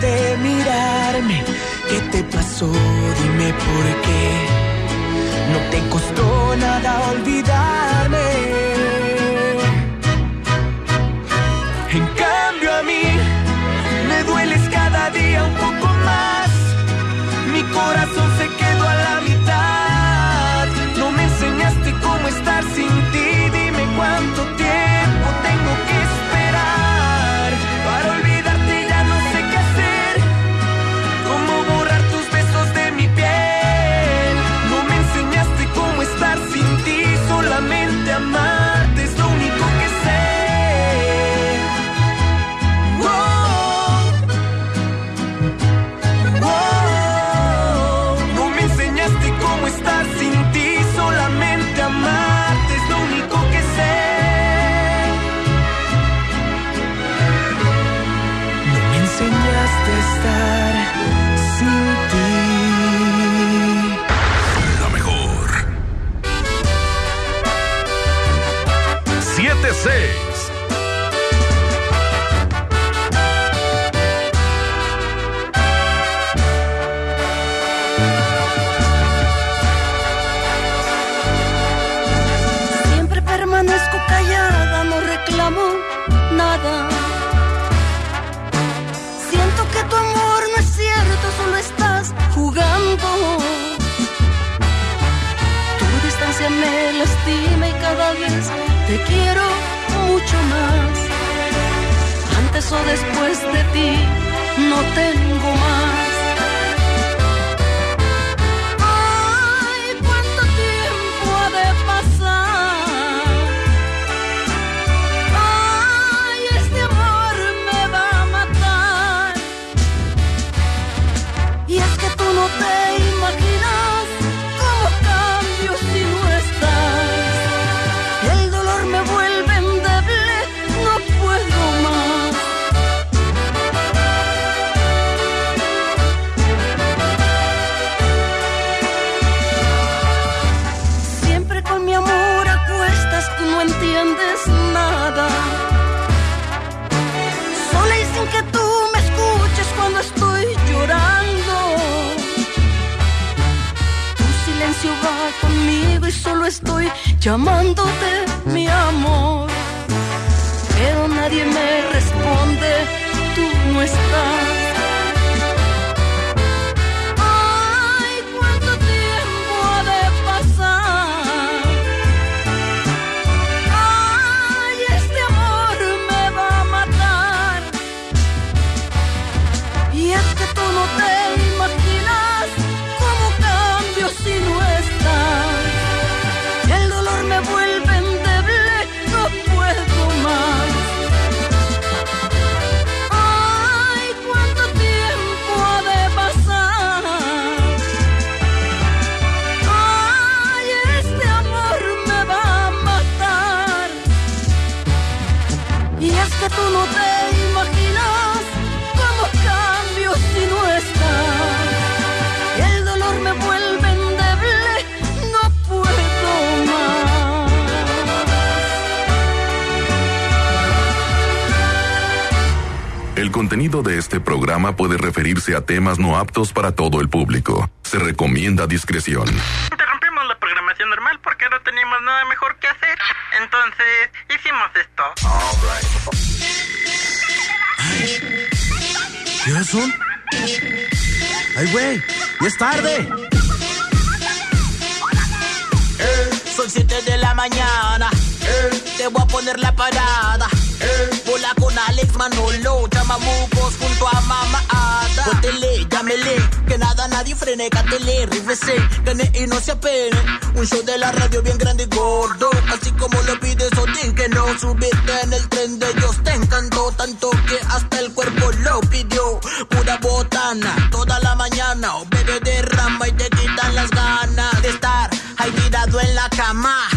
de mirarme. ¿Qué te pasó? Dime por qué. No te costó nada olvidarme. después de ti, no tengo más. y solo estoy llamándote mi amor. Pero nadie me responde, tú no estás. de este programa puede referirse a temas no aptos para todo el público. Se recomienda discreción. Interrumpimos la programación normal porque no teníamos nada mejor que hacer. Entonces, hicimos esto. ¿Qué es un? ¡Ay, güey! ¡Ya es tarde! Son 7 de la mañana. Eh. Te voy a poner la parada. Bola con Alex Manolo, chamamucos junto a Mama Ada. Póntele, llámele, que nada nadie frene, cátele, rífese, gane y no se apene. Un show de la radio bien grande y gordo, así como lo pides Odín, que no subiste en el tren de ellos. Te encantó tanto que hasta el cuerpo lo pidió. Pura botana, toda la mañana, o bebé derrama y te quitan las ganas de estar ahí tirado en la cama,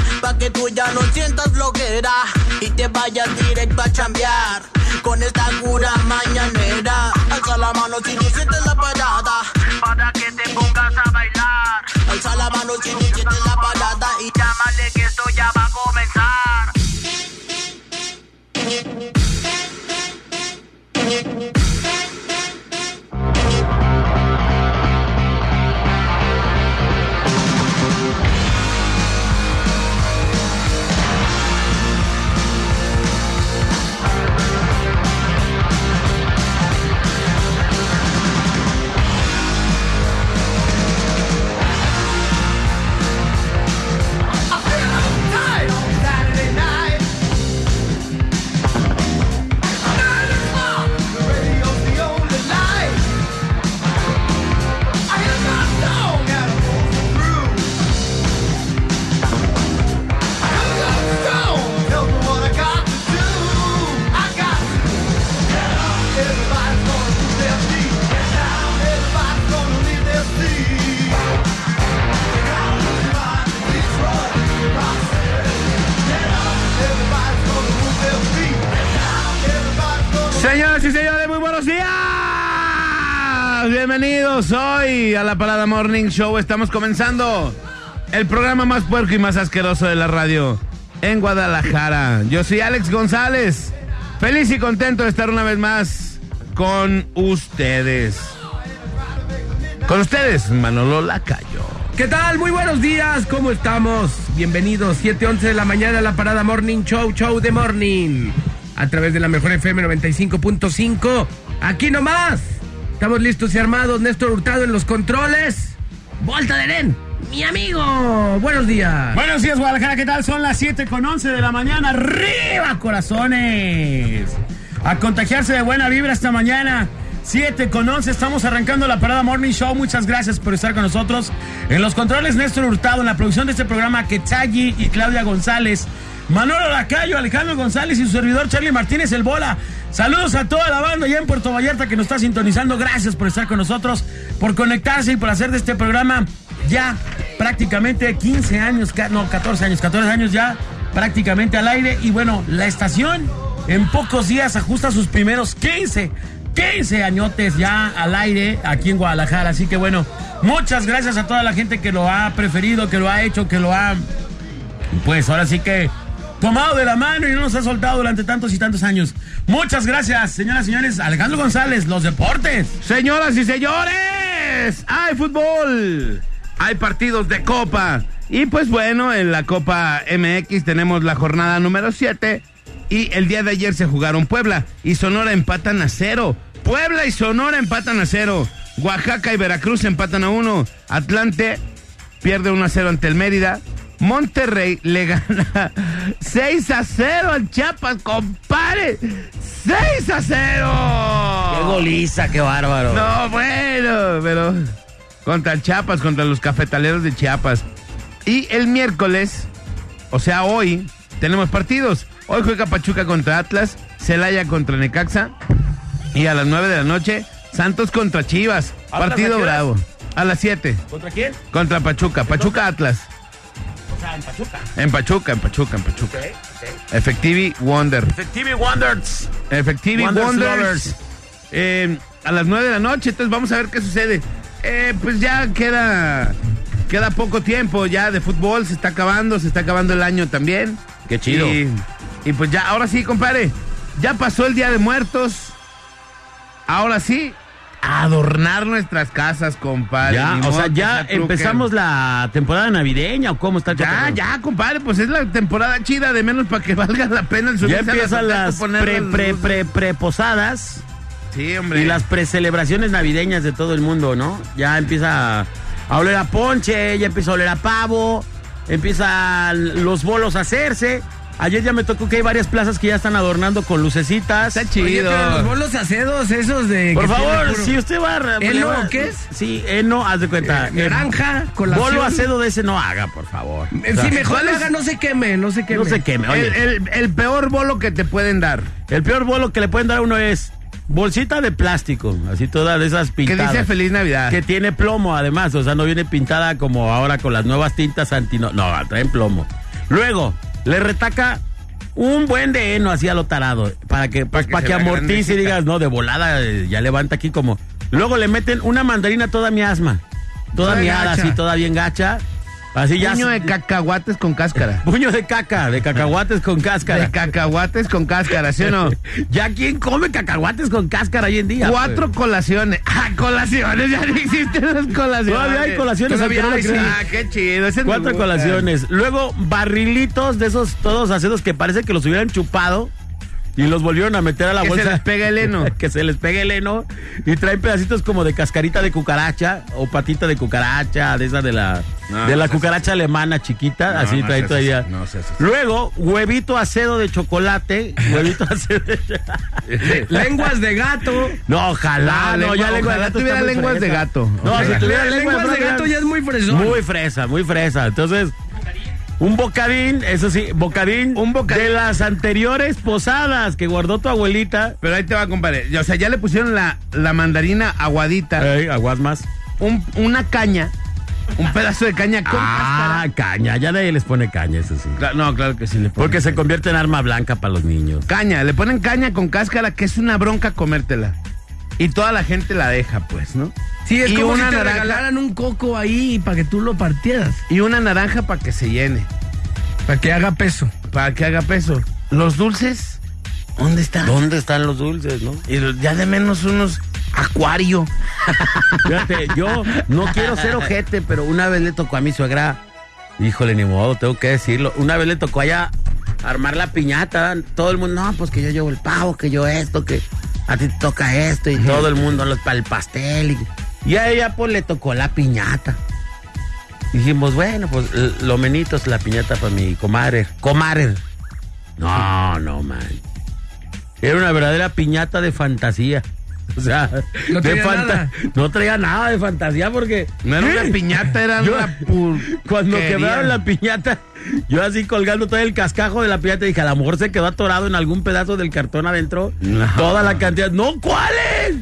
que tú ya no sientas flojera y te vayas directo a chambear con esta cura mañanera. Alza la mano si no sientes la parada, Para que te pongas a bailar. alza la mano si no sientes la parada y Llámale que esto ya va a comenzar. Señores, muy buenos días. Bienvenidos hoy a la Parada Morning Show. Estamos comenzando el programa más puerco y más asqueroso de la radio en Guadalajara. Yo soy Alex González. Feliz y contento de estar una vez más con ustedes. Con ustedes, Manolo Lacayo. ¿Qué tal? Muy buenos días, ¿cómo estamos? Bienvenidos, 7:11 de la mañana a la parada Morning Show, Show de Morning. A través de la mejor FM 95.5. Aquí nomás. Estamos listos y armados. Néstor Hurtado en los controles. Volta de Len, mi amigo. Buenos días. Buenos días, Guadalajara. ¿Qué tal? Son las 7 con 11 de la mañana. ¡Arriba, corazones! A contagiarse de buena vibra esta mañana. 7 con 11. Estamos arrancando la parada Morning Show. Muchas gracias por estar con nosotros. En los controles, Néstor Hurtado. En la producción de este programa, Quetzagui y Claudia González. Manolo Lacayo, Alejandro González y su servidor Charlie Martínez El Bola. Saludos a toda la banda allá en Puerto Vallarta que nos está sintonizando. Gracias por estar con nosotros, por conectarse y por hacer de este programa ya prácticamente 15 años, no, 14 años, 14 años ya prácticamente al aire. Y bueno, la estación en pocos días ajusta sus primeros 15, 15 añotes ya al aire aquí en Guadalajara. Así que bueno, muchas gracias a toda la gente que lo ha preferido, que lo ha hecho, que lo ha pues ahora sí que tomado de la mano y no nos ha soltado durante tantos y tantos años. Muchas gracias, señoras y señores. Alejandro González, los deportes. Señoras y señores, hay fútbol, hay partidos de copa. Y pues bueno, en la Copa MX tenemos la jornada número 7. Y el día de ayer se jugaron Puebla y Sonora empatan a cero. Puebla y Sonora empatan a cero. Oaxaca y Veracruz empatan a uno. Atlante pierde 1 a 0 ante el Mérida. Monterrey le gana 6 a 0 al Chiapas, compadre. 6 a 0. Qué goliza, qué bárbaro. No, bueno, pero contra el Chiapas, contra los cafetaleros de Chiapas. Y el miércoles, o sea, hoy, tenemos partidos. Hoy juega Pachuca contra Atlas, Celaya contra Necaxa. Y a las 9 de la noche, Santos contra Chivas. ¿Atlas a qué Partido bravo. A las 7, ¿Contra quién? contra Pachuca. Pachuca Atlas. O sea, en Pachuca. En Pachuca, en Pachuca, en Pachuca. Ok, ok. Effectivi Wonder. Efectivi Wonders. Effectivi Wonders. Eh, a las 9 de la noche, entonces vamos a ver qué sucede. Eh, pues ya queda queda poco tiempo ya de fútbol, se está acabando, se está acabando el año también. Qué chido. Y, y pues ya, ahora sí, compadre, ya pasó el Día de Muertos. Ahora sí, adornar nuestras casas, compadre. Ya, Ni o sea, ya empezamos la temporada navideña o cómo está el Ya, ya, compadre, pues es la temporada chida, de menos para que valga la pena el subirse Ya a empiezan las pre, las pre, pre, pre posadas Sí, hombre. y las precelebraciones navideñas de todo el mundo, ¿no? Ya empieza a oler a ponche, ya empieza a oler a pavo, empiezan los bolos a hacerse. Ayer ya me tocó que hay varias plazas que ya están adornando con lucecitas. Está chido. Oye, pero los bolos acedos, esos de. Por que favor, puro- si usted va a... ¿Eno va- o qué es? Sí, eno, haz de cuenta. Eh, naranja, colación. Bolo acedo de ese no haga, por favor. Eh, O sea, sí, mejor haga, no se queme, no se queme. No se queme, oye. el, el- el peor bolo que te pueden dar. El peor bolo que le pueden dar a uno es bolsita de plástico, así todas esas Que pintadas. dice Feliz Navidad. Que tiene plomo además, o sea, no viene pintada como ahora con las nuevas tintas anti... No, no traen plomo. Luego, le retaca un buen de heno así a lo tarado, para que, pues, que para que amortice y digas, no, de volada, eh, ya levanta aquí como... Luego le meten una mandarina toda mi asma, toda Toda miada, gacha. así, toda bien gacha, así ya... Puño de cacahuates con cáscara. Puño de caca, de cacahuates con cáscara. De cacahuates con cáscara, ¿sí o no? ¿Ya quién come cacahuates con cáscara hoy en día? Cuatro pues? colaciones. Ah, colaciones, ya no existen las colaciones. Todavía hay colaciones, Todavía no hay. Ah, qué chido. ese Cuatro colaciones. Luego, barrilitos de esos todos acedos que parece que los hubieran chupado y los volvieron a meter a la Que bolsa. se les pega el heno. que se les pegue el heno. Y traen pedacitos como de cascarita de cucaracha o patita de cucaracha, de esa de la, No, de la no cucaracha alemana chiquita. No, así no trae seas todavía. así, no seas así. Luego, huevito acedo de chocolate. Huevito acedo de Lenguas de gato. No, ojalá, Ah, no, lengua- ya lengua de gato tuviera lenguas de fresa. gato. No, si Lenguas de lenguas gato ya es muy fresón. Muy fresa, muy fresa. Entonces, un bocadín, eso sí, bocadín, Un bocadín. de las anteriores posadas que guardó tu abuelita. Pero ahí te va, compadre. O sea, ya le pusieron la, la mandarina aguadita, Ey, aguas más. un- una caña, un pedazo de caña con Ah, cáscara. caña, ya nadie les pone caña, eso sí. Cla- No, claro que sí le ponen. Porque se convierte en arma blanca para los niños. Caña, le ponen caña con cáscara, que es una bronca comértela. Y toda la gente la deja, pues, ¿no? Sí, es Y como una si te naranja. regalaran un coco ahí para que tú lo partieras. Y una naranja para que se llene, Para que haga peso. para que haga peso. Los dulces, ¿dónde están? ¿Dónde están los dulces, no? Y ya de menos unos acuario. Fíjate, yo no quiero ser ojete, pero una vez le tocó a mi suegra, híjole, ni modo, tengo que decirlo. Una vez le tocó allá armar la piñata, todo el mundo, no, pues que yo llevo el pavo, que yo esto, que a ti te toca esto, y todo el mundo los, para el pastel. Y, y a ella, pues le tocó la piñata. Dijimos, bueno, pues lo menitos, la piñata para mi comadre. Comadre. No, no, man. Era una verdadera piñata de fantasía. O sea, No traía nada. no traía nada de fantasía porque. No era piñata, era Yo- una pur- Cuando quebraron la piñata, yo así colgando todo el cascajo de la piñata, dije, a lo mejor se quedó atorado en algún pedazo del cartón adentro. No. Toda la cantidad. ¡No, cuáles!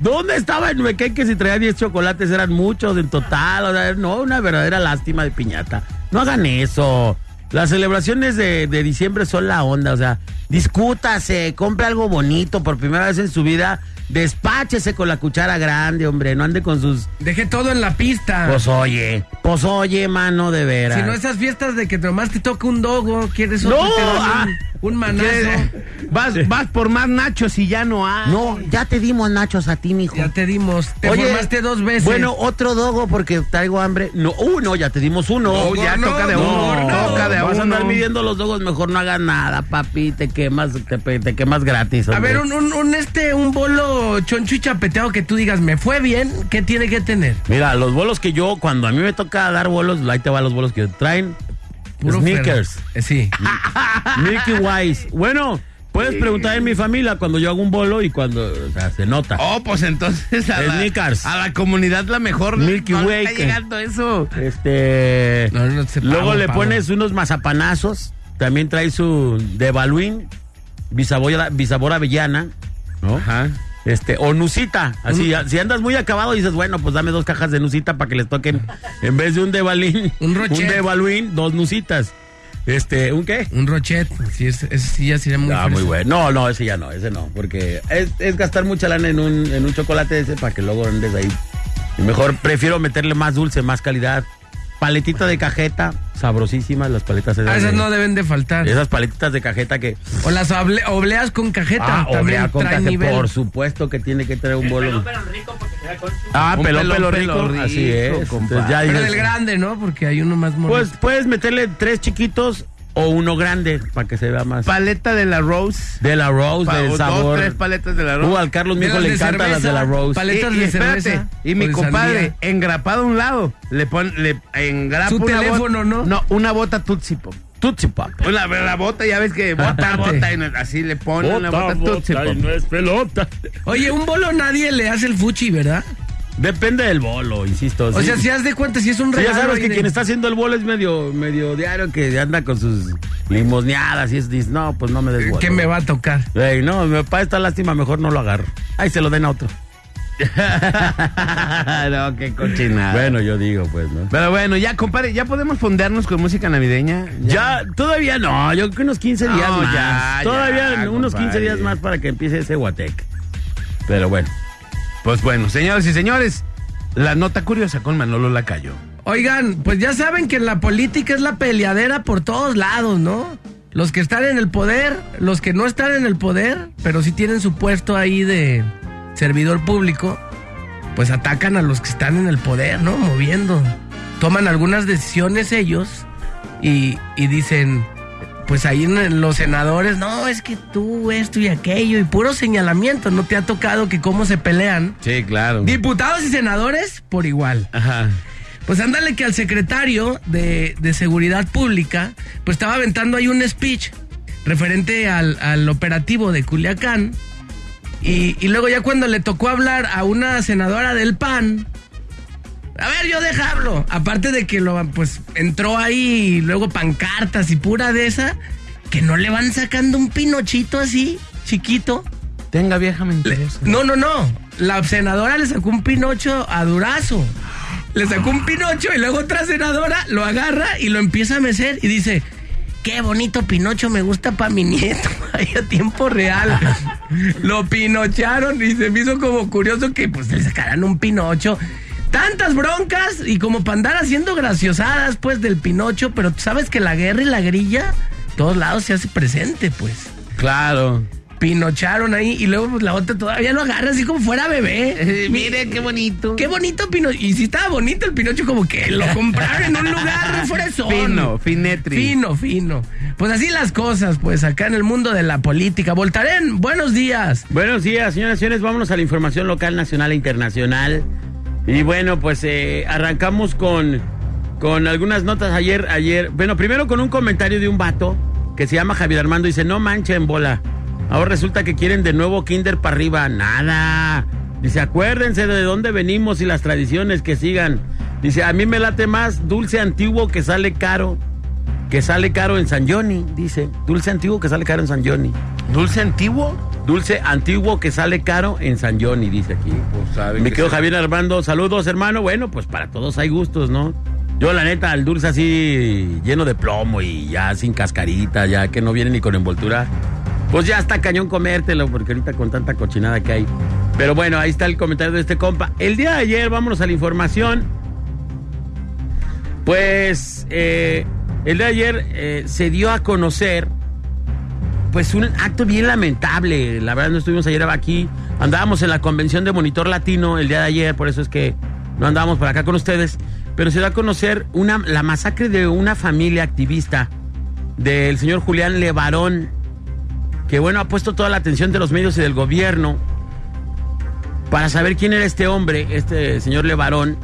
¿Dónde estaban? Me cae que si traía 10 chocolates eran muchos en total. O sea, no, una verdadera lástima de piñata. No hagan eso. Las celebraciones de, de diciembre son la onda, o sea, discútase, compre algo bonito por primera vez en su vida, despáchese con la cuchara grande, hombre, no ande con sus... Deje todo en la pista. Pues oye, pues oye, mano, de veras. si no esas fiestas de que nomás te toca un dogo, quieres No, otro, te dan ah, un, un manazo. Vas, vas por más nachos y ya no hay. No, ya te dimos nachos a ti, mijo. Ya te dimos. Te formaste dos veces. Bueno, otro dogo porque traigo hambre. No, uno, ya te dimos uno. No, ya no, toca de no, uno, no. toca de Vas a andar midiendo los dogos, mejor no hagas nada, papi, te quemas, te, te quemas gratis. a ver, un, un, un, este, un bolo choncho y chapeteado que tú digas, me fue bien, ¿qué tiene que tener? Mira, los bolos que yo, cuando a mí me toca dar bolos, ahí te van los bolos que traen. Sneakers. Fer- eh, sí. Milky Wise. Bueno, puedes preguntar en mi familia cuando yo hago un bolo y cuando, o sea, se nota. Oh, pues entonces a la, Snickers. a la comunidad la mejor. Milky no Way, Está llegando eso. Este. No, no te luego le pago. pones unos mazapanazos. También trae su de Baluín, bisabor, bisabor avellana, ¿no? Ajá. Este, o nusita. Así, si andas muy acabado, dices, bueno, pues dame dos cajas de nusita para que les toquen, en vez de un de balín, Un rochet. de baluín, dos nusitas. Este, ¿un qué? Un rochet. Sí, ese, ese sí ya sería muy Ah, muy bueno. No, no, ese ya no, ese no. Porque es, es gastar mucha lana en un, en un chocolate ese para que luego andes ahí. Y mejor prefiero meterle más dulce, más calidad. Paletita de cajeta, sabrosísimas las paletas esas. Ah, esas de- no deben de faltar. Esas paletitas de cajeta que... O las oble- obleas con cajeta. Ah, también oblea con cajeta, nivel. por supuesto que tiene que traer un bolo. Ah, Un pelón, pelón, pelo rico, pelo rico, así es. Entonces, ya Pero dices, del grande, ¿no? Porque hay uno más bonito. Pues puedes meterle tres chiquitos o uno grande para que se vea más. Paleta de la Rose. de la Rose, Pa- del sabor. Dos, tres paletas de la Rose. Uh, al Carlos Mijo le encantan las de cerveza, la Rose. paletas y, y de espérate, cerveza y mi compadre, sandía. engrapado a un lado, le pone, le engrapa Su una teléfono, bota- ¿no? No, una bota Tootsie Pop. Pop. La, la bota, ya ves que bota, bota, y no- así le pone una bota Tootsie Pop. es pelota. Oye, un bolo nadie le hace el fuchi, ¿verdad? Depende del bolo, insisto. O sí. sea, si haz de cuenta, si es un Sí, regalo. ya sabes que de- quien está haciendo el bolo es medio, medio diario que anda con sus limosneadas y es, dice, no, pues no me des bolo. ¿Qué me va a tocar? Ey, no, me para esta lástima, mejor no lo agarro. Ahí se lo den a otro. no, qué cochinada. Bueno, yo digo, pues, ¿no? Pero bueno, ya, compadre, ¿ya podemos fondearnos con música navideña? Ya, todavía no, yo creo que unos 15 días No, más. ya, todavía ya, unos compadre. 15 días más para que empiece ese guatec. Pero bueno. Pues bueno, señoras y señores, la nota curiosa con Manolo Lacayo. Oigan, pues ya saben que en la política es la peleadera por todos lados, ¿no? Los que están en el poder, los que no están en el poder, pero sí tienen su puesto ahí de servidor público, pues atacan a los que están en el poder, ¿no? Moviendo. Toman algunas decisiones ellos y, y dicen, pues ahí los senadores, no, es que tú esto y aquello, y puro señalamiento, ¿no te ha tocado que cómo se pelean? Sí, claro. Diputados y senadores por igual. Ajá. Pues ándale que al secretario de, de Seguridad Pública, pues estaba aventando ahí un speech referente al, al operativo de Culiacán. Y, y luego ya cuando le tocó hablar a una senadora del PAN, a ver, yo deja hablo. Aparte de que lo, pues entró ahí y luego pancartas y pura de esa, que no le van sacando un pinochito así, chiquito. Tenga vieja mentirosa. No, no, no. La senadora le sacó un pinocho a Durazo. Le sacó un pinocho y luego otra senadora lo agarra y lo empieza a mecer y dice, qué bonito pinocho me gusta para mi nieto. Ahí a tiempo real. lo pinocharon y se me hizo como curioso que pues le sacaran un pinocho. Tantas broncas y como para andar haciendo graciosadas pues del pinocho, pero tú sabes que la guerra y la grilla, todos lados se hace presente pues Claro. pinocharon ahí y luego pues, la otra todavía lo agarra así como fuera bebé. Mire, qué bonito. Qué bonito Pinocho. Y si estaba bonito el Pinocho, como que lo compraron en un lugar fresón. Fino, finetri. Fino, fino. Pues así las cosas, pues acá en el mundo de la política. Voltaren, buenos días. Buenos días, señoras y señores. Vámonos a la información local, nacional e internacional. Y bueno, pues eh, arrancamos con, con algunas notas ayer, ayer. Bueno, primero con un comentario de un vato que se llama Javier Armando. Dice, no manchen bola. Ahora resulta que quieren de nuevo Kinder para arriba. Nada. Dice, acuérdense de dónde venimos y las tradiciones que sigan. Dice, a mí me late más dulce antiguo que sale caro. Que sale caro en San Johnny, dice. Dulce antiguo que sale caro en San Johnny. ¿Dulce antiguo? Dulce antiguo que sale caro en San Johnny, dice aquí. Pues saben Me que quedo. Javier Armando. Saludos, hermano. Bueno, pues para todos hay gustos, ¿no? Yo, la neta, el dulce así lleno de plomo y ya sin cascarita, ya que no viene ni con envoltura. Pues ya está cañón comértelo, porque ahorita con tanta cochinada que hay. Pero bueno, ahí está el comentario de este compa. El día de ayer, vámonos a la información. Pues eh, el día de ayer eh, se dio a conocer pues un acto bien lamentable. La verdad no estuvimos ayer aquí. Andábamos en la convención de Monitor Latino el día de ayer, por eso es que no andábamos por acá con ustedes. Pero se dio a conocer la masacre de una familia activista del señor Julián Levarón, que bueno, ha puesto toda la atención de los medios y del gobierno para saber quién era este hombre, este señor Levarón.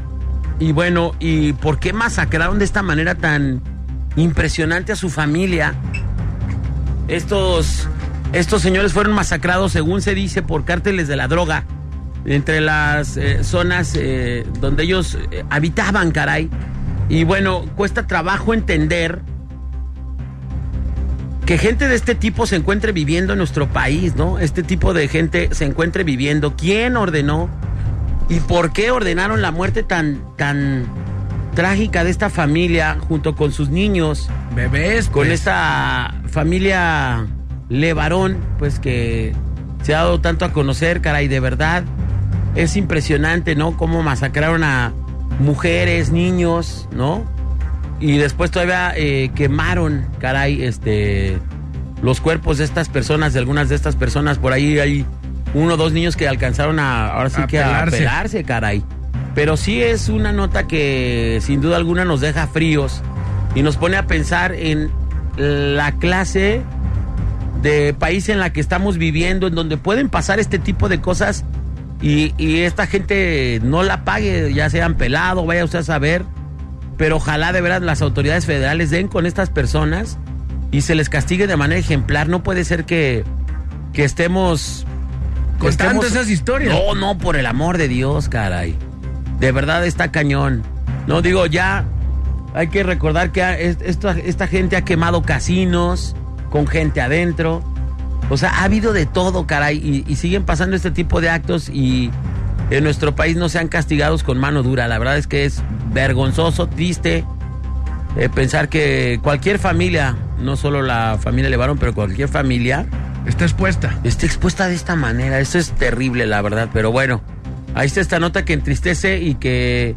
Y bueno, y por qué masacraron de esta manera tan impresionante a su familia. Estos, estos señores fueron masacrados, según se dice, por cárteles de la droga entre las eh, zonas eh, donde ellos eh, habitaban, caray. Y bueno, cuesta trabajo entender que gente de este tipo se encuentre viviendo en nuestro país, ¿no? Este tipo de gente se encuentre viviendo. ¿Quién ordenó? ¿Y por qué ordenaron la muerte tan, tan trágica de esta familia junto con sus niños? Bebés, con pues. esta familia Levarón, pues que se ha dado tanto a conocer, caray, de verdad. Es impresionante, ¿no? Cómo masacraron a mujeres, niños, ¿no? y después todavía eh, quemaron, caray, este, los cuerpos de estas personas, de algunas de estas personas. Por ahí hay uno o dos niños que alcanzaron a, ahora sí A que a pelarse, caray. Pero sí es una nota que sin duda alguna nos deja fríos y nos pone a pensar en la clase de país en la que estamos viviendo, en donde pueden pasar este tipo de cosas y, y esta gente no la pague, ya sean pelado, vaya usted a saber, pero ojalá de veras las autoridades federales den con estas personas y se les castigue de manera ejemplar. No puede ser que, que estemos... Contando estemos- esas historias. No, no, por el amor de Dios, caray. De verdad está cañón. No digo, ya hay que recordar que esta, esta gente ha quemado casinos con gente adentro. O sea, ha habido de todo, caray, y, y siguen pasando este tipo de actos y en nuestro país no sean castigados con mano dura. La verdad es que es vergonzoso, triste eh, pensar que cualquier familia, no solo la familia Levarón, pero cualquier familia, Está expuesta. está expuesta de esta manera. Eso es terrible, la verdad. Pero bueno, ahí está esta nota que entristece y que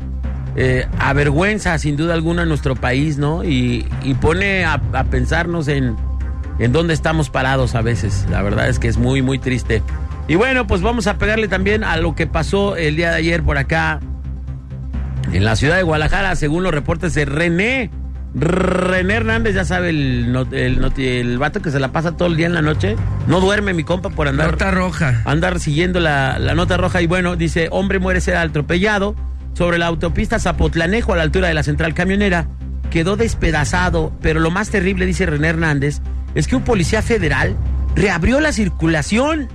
eh, avergüenza sin duda alguna nuestro país, ¿no? Y, pone a, a pensarnos en, en dónde estamos parados a veces. La verdad es que es muy, muy triste. Y bueno, pues vamos a pegarle también a lo que pasó el día de ayer por acá en la ciudad de Guadalajara, según los reportes de René. René Hernández, ya sabe, el, not- el, not- el vato que se la pasa todo el día en la noche. No duerme mi compa por andar, Nota roja. andar siguiendo la, la nota roja. Y bueno, dice, hombre muere ser atropellado sobre la autopista Zapotlanejo a la altura de la central camionera. Quedó despedazado, pero lo más terrible, dice René Hernández, es que un policía federal reabrió la circulación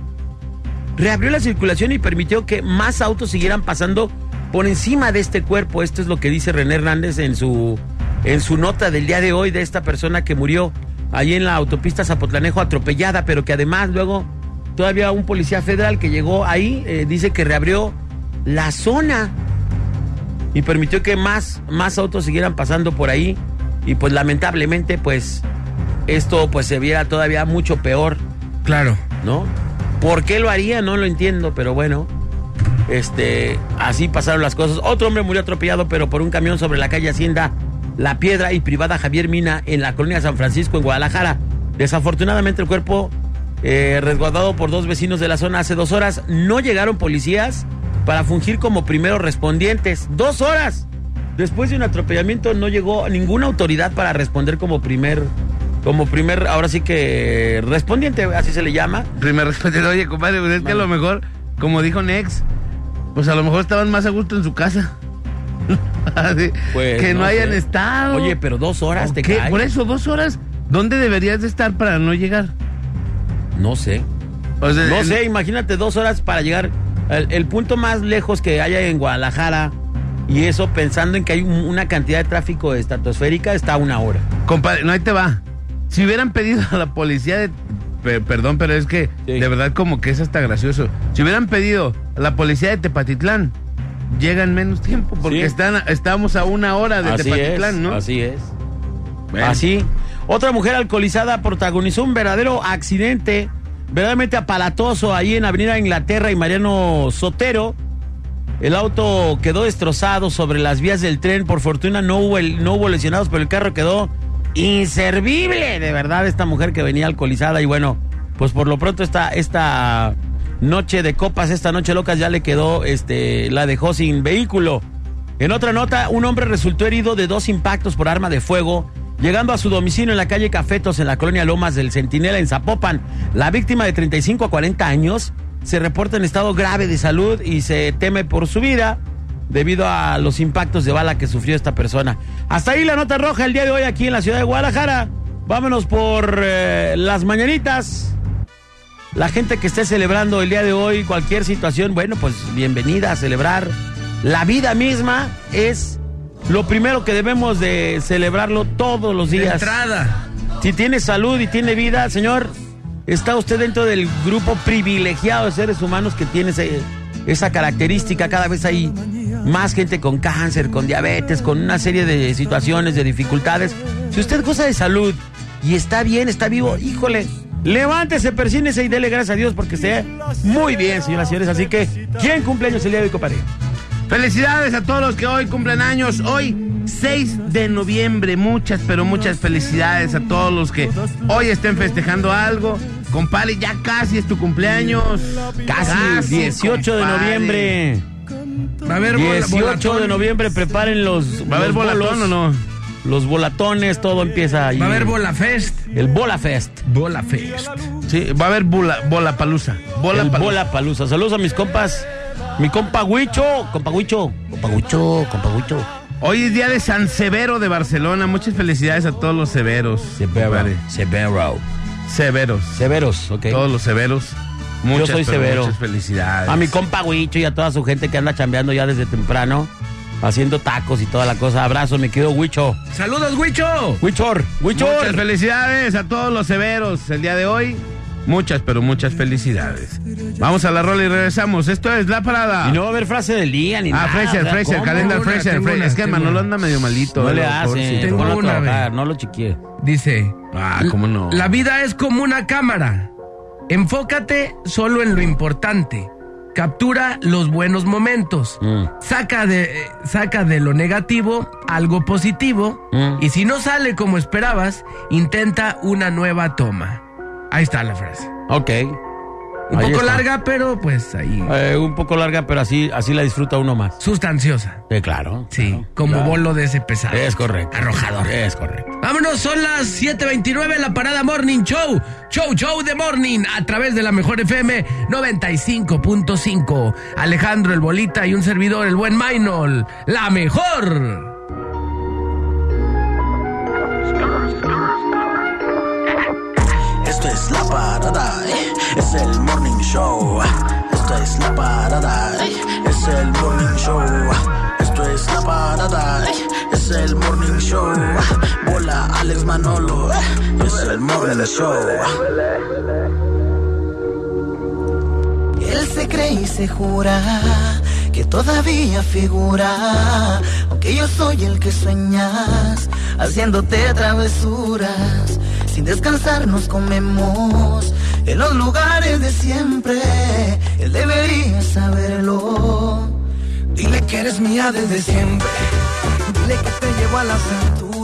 reabrió la circulación y permitió que más autos siguieran pasando por encima de este cuerpo. Esto es lo que dice René Hernández en su, en su nota del día de hoy de esta persona que murió allí en la autopista Zapotlanejo atropellada, pero que además luego todavía un policía federal que llegó ahí eh, dice que reabrió la zona y permitió que más, más autos siguieran pasando por ahí y pues lamentablemente pues esto pues se viera todavía mucho peor. Claro. ¿no? ¿Por qué lo haría? No lo entiendo, pero bueno. Este, así pasaron las cosas. Otro hombre murió atropellado, pero por un camión sobre la calle Hacienda La Piedra y privada Javier Mina en la colonia San Francisco, en Guadalajara. Desafortunadamente, el cuerpo, eh, resguardado por dos vecinos de la zona hace dos horas, no llegaron policías para fungir como primeros respondientes. ¡Dos horas! Después de un atropellamiento, no llegó ninguna autoridad para responder como primer. Como primer, ahora sí que respondiente, así se le llama. Primer respeto, oye, compadre, pues es que a lo mejor, como dijo Nex, pues a lo mejor estaban más a gusto en su casa. Así, Pues, que no, no hayan sé. estado. Oye, pero dos horas ¿O te qué? Por eso, dos horas. ¿Dónde deberías de estar para no llegar? No sé. O sea, No sé, imagínate dos horas para llegar. El, el punto más lejos que haya en Guadalajara, y eso pensando en que hay un- una cantidad de tráfico estratosférica, está a una hora. Compadre, no, ahí te va. Si hubieran pedido a la policía de... pe- perdón, pero es que Sí. de verdad como que es hasta gracioso. Si hubieran pedido a la policía de Tepatitlán, llegan menos tiempo porque Sí. están, estamos a una hora de así Tepatitlán, es, ¿no? así es. Bueno. Así. Otra mujer alcoholizada protagonizó un verdadero accidente, verdaderamente aparatoso, ahí en Avenida Inglaterra y Mariano Sotero. El auto quedó destrozado sobre las vías del tren. Por fortuna no hubo, el- no hubo lesionados, pero el carro quedó inservible. De verdad, esta mujer que venía alcoholizada. Y bueno, pues por lo pronto esta, esta noche de copas, esta noche locas ya le quedó, este, la dejó sin vehículo. En otra nota, un hombre resultó herido de dos impactos por arma de fuego, llegando a su domicilio en la calle Cafetos, en la colonia Lomas del Centinela, en Zapopan. La víctima de 35 a 40 años se reporta en estado grave de salud y se teme por su vida debido a los impactos de bala que sufrió esta persona. Hasta ahí la nota roja el día de hoy aquí en la ciudad de Guadalajara. Vámonos por eh, las mañanitas. La gente que esté celebrando el día de hoy cualquier situación, bueno, pues bienvenida a celebrar. La vida misma es lo primero que debemos de celebrarlo todos los De días. entrada. Si tiene salud y tiene vida, señor, está usted dentro del grupo privilegiado de seres humanos que tiene ese- esa característica. Cada vez hay más gente con cáncer, con diabetes, con una serie de situaciones, de dificultades. Si usted goza de salud y está bien, está vivo, híjole, levántese, persínese y dele gracias a Dios porque esté muy bien, señoras y señores. Así que, ¿quién cumpleaños el día de hoy, compadre? Felicidades a todos los que hoy cumplen años. Hoy, 6 de noviembre. Muchas, pero muchas felicidades a todos los que hoy estén festejando algo. Compadre, ya casi es tu cumpleaños. Casi, 18 de noviembre. Va a haber bola- 18 de noviembre, preparen los. ¿Va a haber bolos, o no? Los volatones, todo empieza ahí. Va a haber Bola Fest. El Bola Fest. Bola Fest. Sí, va a haber bola, bola palusa. Bola el palusa. Bola Palusa. Saludos a mis compas. Mi compa Huicho. Compa Huicho. Compa Huicho. Compa Huicho. Hoy es día de San Severo de Barcelona. Muchas felicidades a todos los severos. compadre. Severo. Severos. Severos, ok. Todos los severos. Muchas, soy pero severo. Muchas felicidades. A mi compa Huicho y a toda su gente que anda chambeando ya desde temprano. Haciendo tacos y toda la cosa. Abrazo, mi querido Huicho. ¡Saludos, Huicho! Huichor. Huichor. Muchas felicidades a todos los severos el día de hoy. Muchas, pero muchas felicidades. Vamos a la rola y regresamos. Esto es La Parada. Y no va a haber frase del día ni Ah, nada. Fraser, o sea, Fraser, ¿cómo? calendar una, Fraser. Fraser. Es que Manolo anda medio malito. No le hace. Tengo una, no lo chiquié. Dice. Ah, ¿cómo no? La vida es como una cámara. Enfócate solo en lo importante. Captura los buenos momentos. Mm. Saca de, eh, saca de lo negativo algo positivo. Mm. Y si no sale como esperabas, intenta una nueva toma. Ahí está la frase. Ok. Un Ahí poco está. larga, pero pues ahí. Eh, un poco larga, pero así, así la disfruta uno más. Sustanciosa. Eh, claro. Sí, claro, como claro. bolo de ese pesado. Es correcto. Arrojador. Es correcto. Vámonos, son las 7:29 en la parada Morning Show. Show, show de Morning a través de la mejor FM 95.5. Alejandro el Bolita y un servidor, el buen Mainol. La mejor. Esto es la parada, eh, es el morning show. Esto es la parada, eh, es el morning show. Esto es la parada, eh, es el morning show. Bola Alex Manolo, es el morning show. Él se cree y se jura que todavía figura, aunque yo soy el que sueñas, haciéndote travesuras. Sin descansar nos comemos en los lugares de siempre. Él debería saberlo. Dile que eres mía desde siempre. Dile que te llevo a las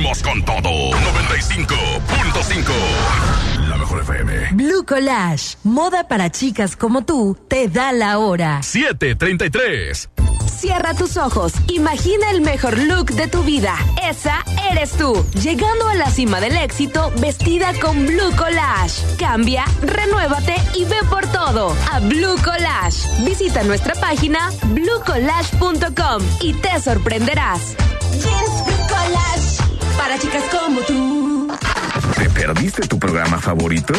Venimos con todo. 95.5. La mejor FM. Blue Collage, moda para chicas como tú, te da la hora. 733. Cierra tus ojos, imagina el mejor look de tu vida. Esa eres tú, llegando a la cima del éxito vestida con Blue Collage. Cambia, renuévate y ve por todo a Blue Collage. Visita nuestra página bluecollage.com y te sorprenderás. Yes, Blue Collage, para chicas como tú. ¿Te perdiste tu programa favorito?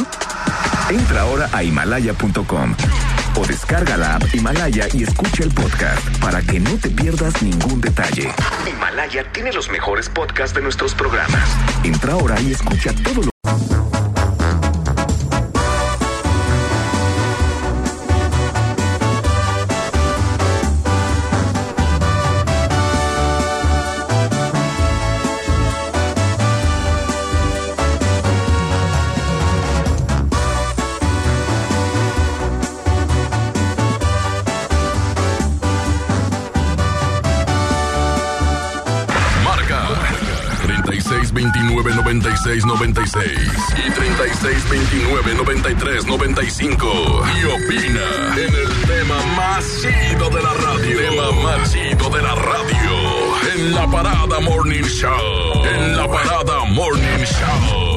Entra ahora a himalaya.com o descarga la app Himalaya y escucha el podcast para que no te pierdas ningún detalle. Himalaya tiene los mejores podcasts de nuestros programas. Entra ahora y escucha todo lo 29 96 96 y 36 29 93 95. Y opina en el tema más chido de la radio. Tema más chido de la radio. En la parada Morning Show. En la parada Morning Show.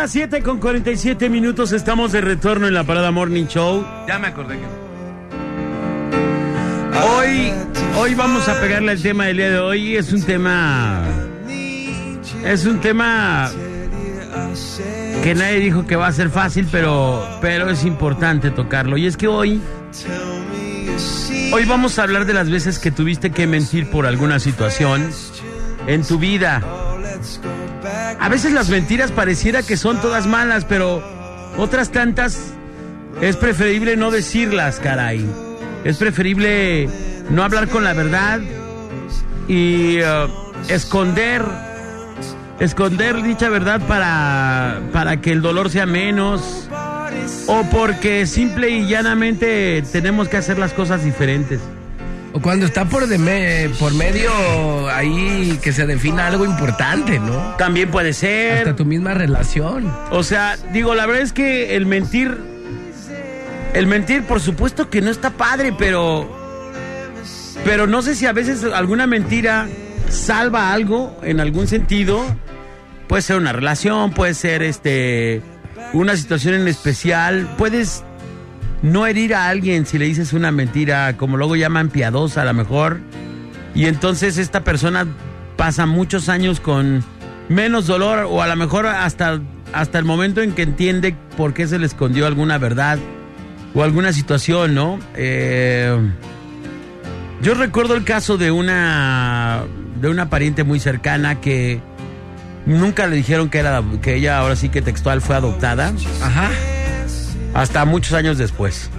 Las 7 con 47 minutos. Estamos de retorno en la Parada Morning Show. Ya me acordé que. Hoy, hoy vamos a pegarle al tema del día de hoy. Es un tema. Es un tema que nadie dijo que va a ser fácil, pero, pero es importante tocarlo. Y es que hoy, hoy vamos a hablar de las veces que tuviste que mentir por alguna situación en tu vida. A veces las mentiras pareciera que son todas malas, pero otras tantas es preferible no decirlas, caray. Es preferible no hablar con la verdad y eh, esconder, esconder dicha verdad para, para que el dolor sea menos o porque simple y llanamente tenemos que hacer las cosas diferentes. O cuando está por, de me- por medio ahí que se defina algo importante, ¿no? También puede ser. Hasta tu misma relación. O sea, digo, la verdad es que el mentir, el mentir, por supuesto que no está padre, pero, pero no sé si a veces alguna mentira salva algo en algún sentido. Puede ser una relación, puede ser este, una situación en especial. Puedes no herir a alguien si le dices una mentira, como luego llaman piadosa a lo mejor. Y entonces esta persona pasa muchos años con menos dolor o a lo mejor hasta, hasta el momento en que entiende por qué se le escondió alguna verdad o alguna situación, ¿no? Eh, yo recuerdo el caso de una de una pariente muy cercana que nunca le dijeron que era que ella ahora sí que textual fue adoptada. Ajá. Hasta muchos años después.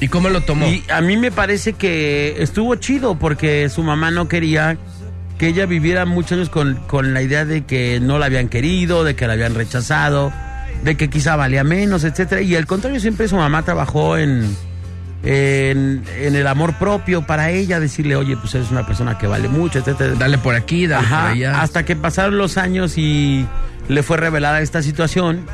¿Y cómo lo tomó? Y a mí me parece que estuvo chido porque su mamá no quería que ella viviera muchos años con, con la idea de que no la habían querido, de que la habían rechazado, de que quizá valía menos, etcétera. Y al contrario, siempre su mamá trabajó en, en, en el amor propio para ella, decirle, oye, pues eres una persona que vale mucho, etcétera. Dale por aquí, dale Ajá, por allá. Hasta que pasaron los años y le fue revelada esta situación.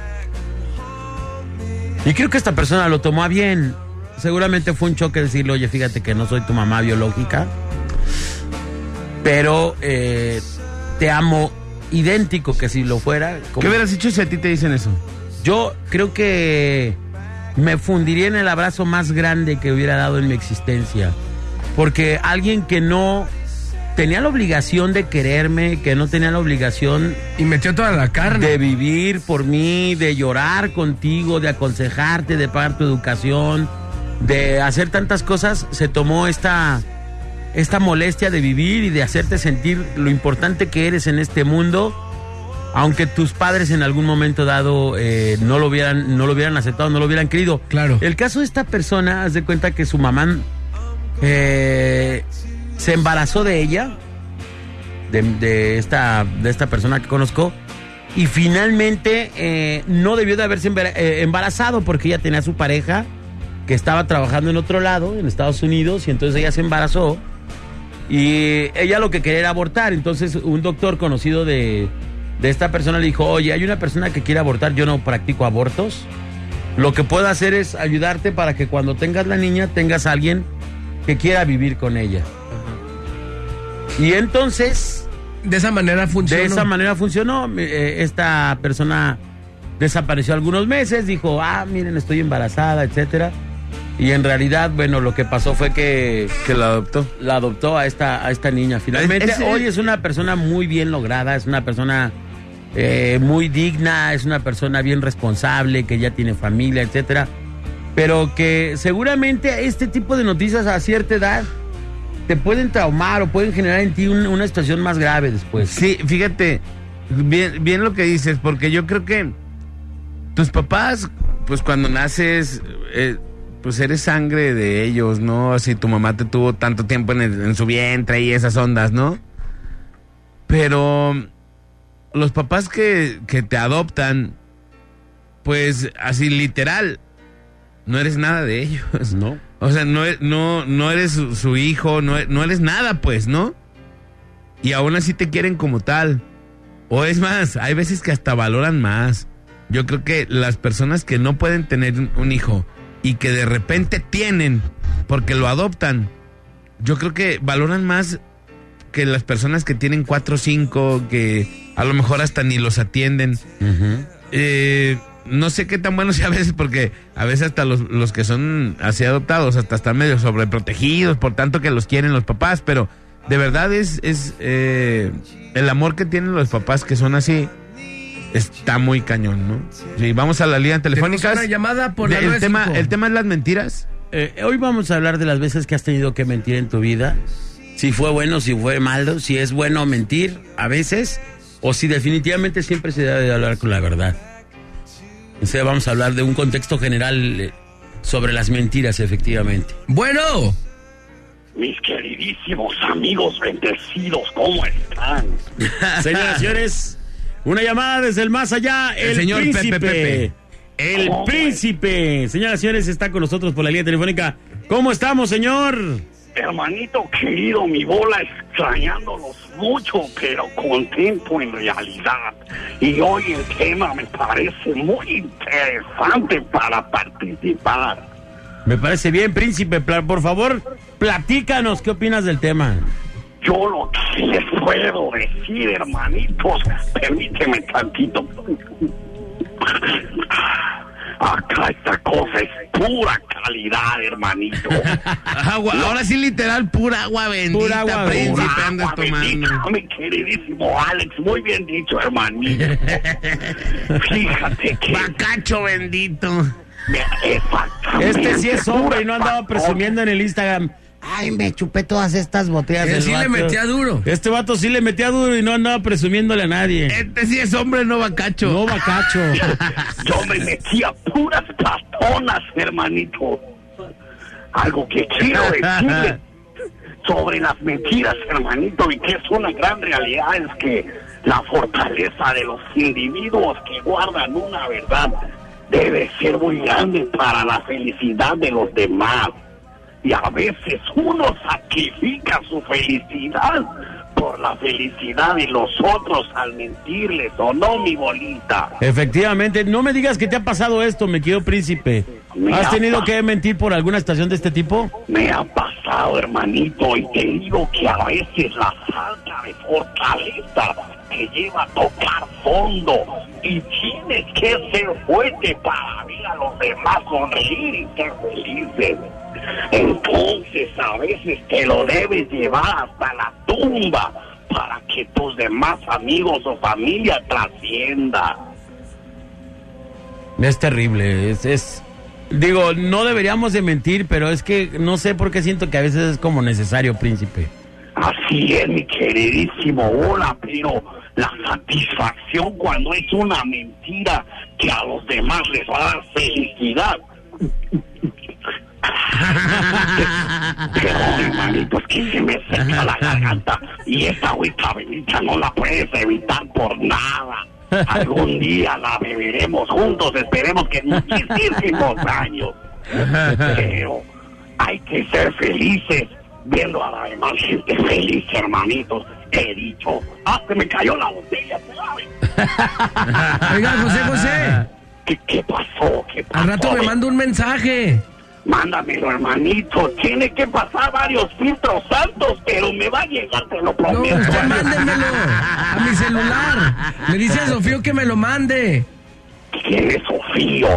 Y creo que esta persona lo tomó a bien. Seguramente fue un choque decirle, oye, fíjate que no soy tu mamá biológica, pero eh, te amo idéntico que si lo fuera. como- ¿Qué hubieras hecho si a ti te dicen eso? Yo creo que me fundiría en el abrazo más grande que hubiera dado en mi existencia. Porque alguien que no tenía la obligación de quererme, que no tenía la obligación... Y metió toda la carne. De vivir por mí, de llorar contigo, de aconsejarte, de pagar tu educación, de hacer tantas cosas, se tomó esta, esta molestia de vivir y de hacerte sentir lo importante que eres en este mundo aunque tus padres en algún momento dado eh, no lo hubieran no lo hubieran aceptado, no lo hubieran querido. Claro. El caso de esta persona, haz de cuenta que su mamá eh, se embarazó de ella, de, esta de esta persona que conozco, y finalmente eh, no debió de haberse eh, embarazado porque ella tenía a su pareja que estaba trabajando en otro lado, en Estados Unidos, y entonces ella se embarazó. Y ella lo que quería era abortar. Entonces un doctor conocido de, de esta persona le dijo, oye, hay una persona que quiere abortar, yo no practico abortos. Lo que puedo hacer es ayudarte para que cuando tengas la niña tengas a alguien que quiera vivir con ella. Y entonces... De esa manera funcionó. De esa manera funcionó. Eh, esta persona desapareció algunos meses, dijo, ah, miren, estoy embarazada, etcétera. Y en realidad, bueno, lo que pasó fue que... Que la adoptó. La adoptó a esta, a esta niña. Finalmente, hoy es una persona muy bien lograda, es una persona eh, muy digna, es una persona bien responsable, que ya tiene familia, etcétera. Pero que seguramente este tipo de noticias a cierta edad te pueden traumar o pueden generar en ti un- una situación más grave después. Sí, fíjate, bien, bien lo que dices, porque yo creo que tus papás, pues cuando naces, eh, pues eres sangre de ellos, ¿no? Si tu mamá te tuvo tanto tiempo en, en su vientre y esas ondas, ¿no? Pero los papás que, que te adoptan, pues así literal, no eres nada de ellos. No. O sea, no, no, no eres su, su hijo, no, no eres nada, pues, ¿no? Y aún así te quieren como tal. O es más, hay veces que hasta valoran más. Yo creo que las personas que no pueden tener un- un hijo y que de repente tienen porque lo adoptan, yo creo que valoran más que las personas que tienen cuatro o cinco, que a lo mejor hasta ni los atienden. Eh, no sé qué tan bueno sea a veces, porque a veces hasta los, los que son así adoptados, hasta están medio sobreprotegidos, por tanto que los quieren los papás, pero de verdad es, es eh, el amor que tienen los papás que son así, está muy cañón, ¿no? Sí, vamos a la línea telefónica. Una llamada por la el 95. tema, el tema es las mentiras. Eh, hoy vamos a hablar de las veces que has tenido que mentir en tu vida. Si fue bueno, si fue malo, si es bueno mentir a veces, o si definitivamente siempre se debe de hablar con la verdad. O sea, vamos a hablar de un contexto general eh, sobre las mentiras, efectivamente. Bueno. Mis queridísimos amigos bendecidos, ¿cómo están? Señoras y señores, una llamada desde el más allá, el, El señor Pepe príncipe. Pepe. El ¿Cómo príncipe. Señoras y señores, está con nosotros por la línea telefónica. ¿Cómo estamos, señor? Hermanito querido, mi bola extrañándolos mucho, pero contento en realidad. Y hoy el tema me parece muy interesante para participar. Me parece bien, príncipe. Por favor, platícanos qué opinas del tema. Yo lo que les puedo decir, hermanitos, permíteme tantito. Acá esta cosa es pura calidad, hermanito. Agua, ahora sí literal, pura agua bendita, Pura agua príncipe, Pura andas agua bendita, mi queridísimo Alex, muy bien dicho, hermanito. Fíjate que... Bacacho bendito. Este sí es hombre y no andaba presumiendo en el Instagram. Ay, me chupé todas estas botellas Él sí le vato". metía duro. Este vato sí le metía duro y no andaba presumiéndole a nadie. Este sí es hombre, no bacacho. No, bacacho. Yo me metía puras patonas, hermanito. Algo que quiero decirle sobre las mentiras, hermanito, y que es una gran realidad, es que la fortaleza de los individuos que guardan una verdad debe ser muy grande para la felicidad de los demás. Y a veces uno sacrifica su felicidad por la felicidad de los otros al mentirles, ¿o no, mi bolita? Efectivamente, no me digas que te ha pasado esto, me querido príncipe. Me ¿Has ha tenido que mentir por alguna estación de este tipo? Me ha pasado, hermanito, y te digo que a veces la falta de fortaleza te lleva a tocar fondo y tienes que ser fuerte para ver a los demás sonreír y ser felices. Entonces a veces te lo debes llevar hasta la tumba para que tus demás amigos o familia trascienda. Es terrible, es, es... Digo, no deberíamos de mentir, pero es que no sé por qué siento que a veces es como necesario, príncipe. Así es, mi queridísimo Hola, pero la satisfacción cuando es una mentira que a los demás les va a dar felicidad. Perdón, hermanito, es que se me seca la garganta y esta agüita bendita no la puedes evitar por nada. Algún día la beberemos juntos, esperemos que en muchísimos años. Pero hay que ser felices viendo a la demás gente feliz, hermanitos. He dicho, ah, se me cayó la botella, ¿sabes? Oiga, José José. ¿Qué, qué pasó? ¿Qué pasó? Al rato me manda un mensaje. Mándamelo, hermanito. Tiene que pasar varios filtros santos, pero me va a llegar, te lo prometo. No, usted mándemelo a mi celular. Le dice a Sofío que me lo mande. ¿Quién es Sofío?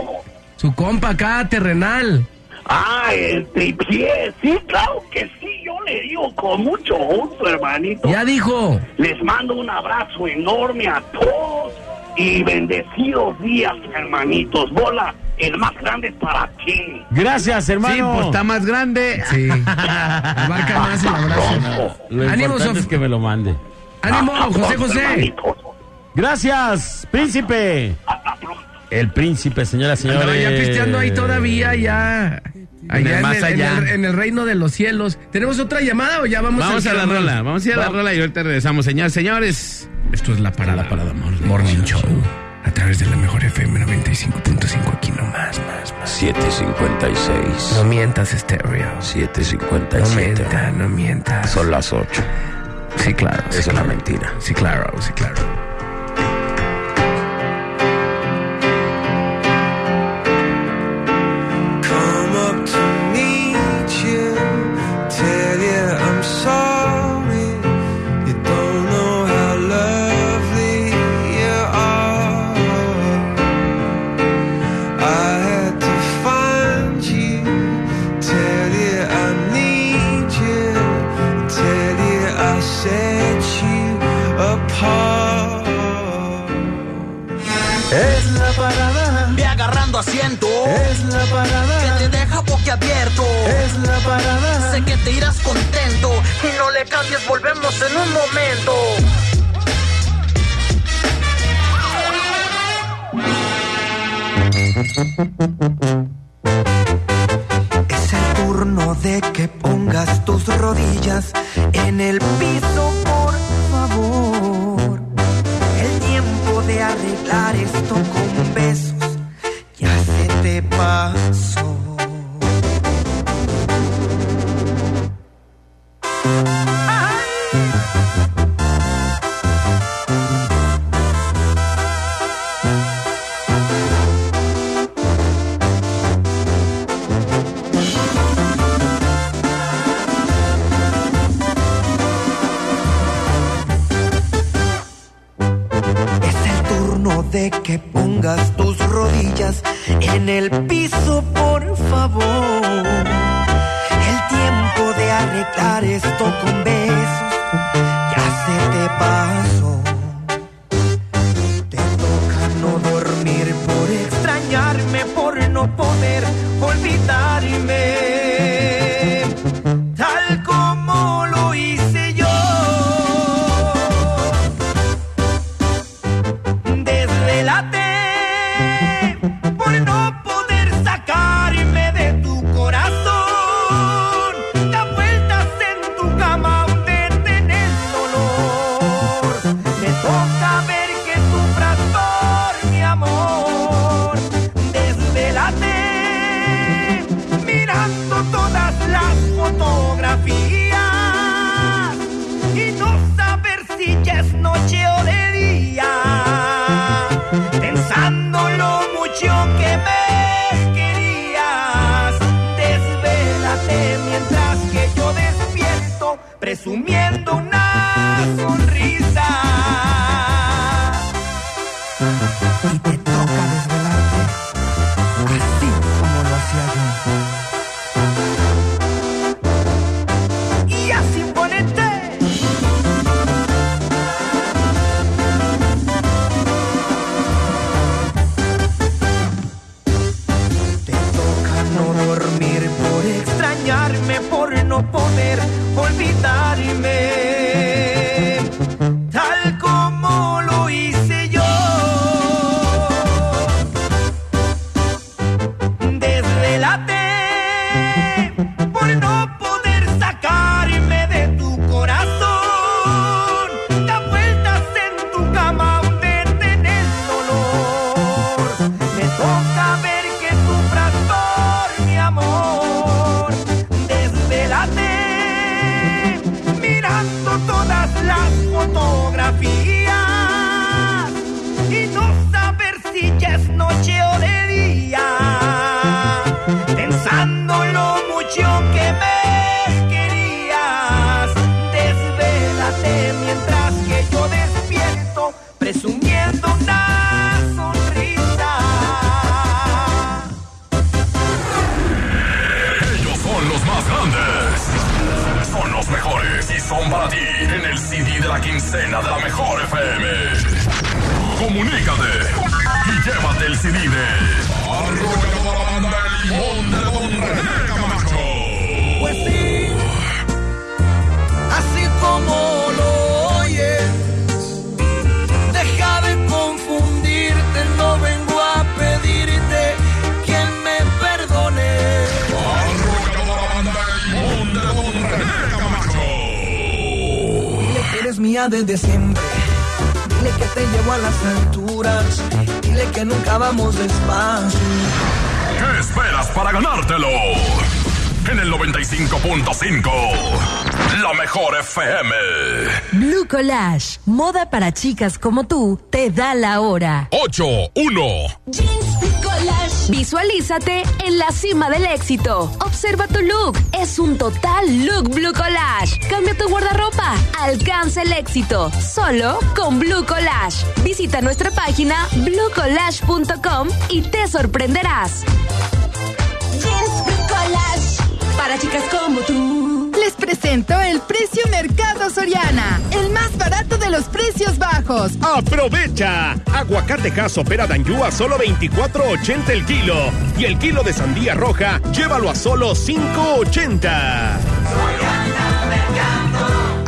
Su compa acá, terrenal. Ah, el tripié. Sí, claro que sí. Yo le digo con mucho gusto, hermanito. Ya dijo. Les mando un abrazo enorme a todos y bendecidos días, hermanitos. Bola, el más grande es para ti. Gracias, hermano. Sí, pues está más grande. Sí. Abarca más el abrazo. Lo Ánimo, importante Sof- es que me lo mande. Ánimo, José José. Gracias, príncipe. El príncipe, señora, señora. Andaba ya pisteando ahí todavía, ya. Allá en más el, en allá. el- en el reino de los cielos. ¿Tenemos otra llamada o ya vamos, Vamos al a la rola, vamos a ir a la rola y ahorita regresamos. Señores, señores. Esto es la parada, parada Morning, Show. A través de la mejor FM 95.5 aquí nomás, más, más. 756. No mientas, estéreo. 757. No mienta, no mientas. Son las 8. Sí, claro. Es una mentira. Sí, claro, sí, claro. Contento. Y no le cambies, volvemos en un momento. mía desde siempre, dile que te llevo a las alturas, dile que nunca vamos despacio. ¿Qué esperas para ganártelo? En el 95.5, la mejor FM. Blue Collage, moda para chicas como tú, te da la hora. 8, 1. Visualízate en la cima del éxito. Observa tu look. Es un total look Blue Collage. Cambia tu guardarropa. Alcanza el éxito. Solo con Blue Collage. Visita nuestra página bluecollage.com y te sorprenderás. Jeans Blue Collage. Para chicas como tú. Les presento el precio Mercado Soriana, el más barato de los precios bajos. ¡Aprovecha! Aguacate caso pera a solo 24.80 el kilo. Y el kilo de sandía roja, llévalo a solo 5.80.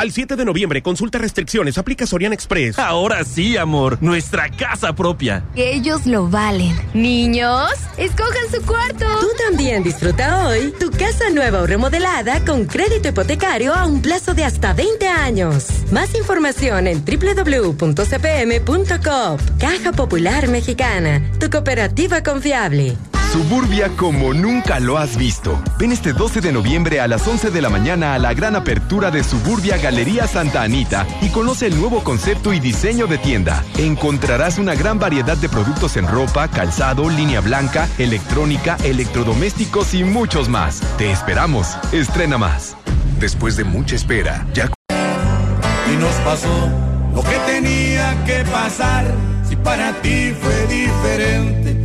Al 7 de noviembre, consulta restricciones, aplica Soriana Express. Ahora sí, amor, nuestra casa propia. Ellos lo valen. Niños, escojan su cuarto. Tú también disfruta hoy tu casa nueva o remodelada con crédito hipotecario a un plazo de hasta 20 años. Más información en www.cpm.com. Caja Popular Mexicana, tu cooperativa confiable. Suburbia como nunca lo has visto. Ven este 12 de noviembre a las 11 de la mañana a la gran apertura de Suburbia Galería Santa Anita y conoce el nuevo concepto y diseño de tienda. Encontrarás una gran variedad de productos en ropa, calzado, línea blanca, electrónica, electrodomésticos y muchos más. Te esperamos. Estrena más. Después de mucha espera, ya y nos pasó lo que tenía que pasar. Si para ti fue diferente,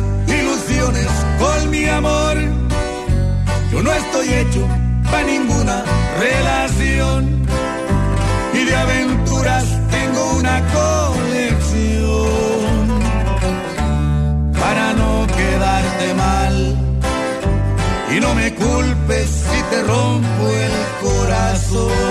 estoy hecho para ninguna relación. Y de aventuras tengo una colección para no quedarte mal. Y no me culpes si te rompo el corazón.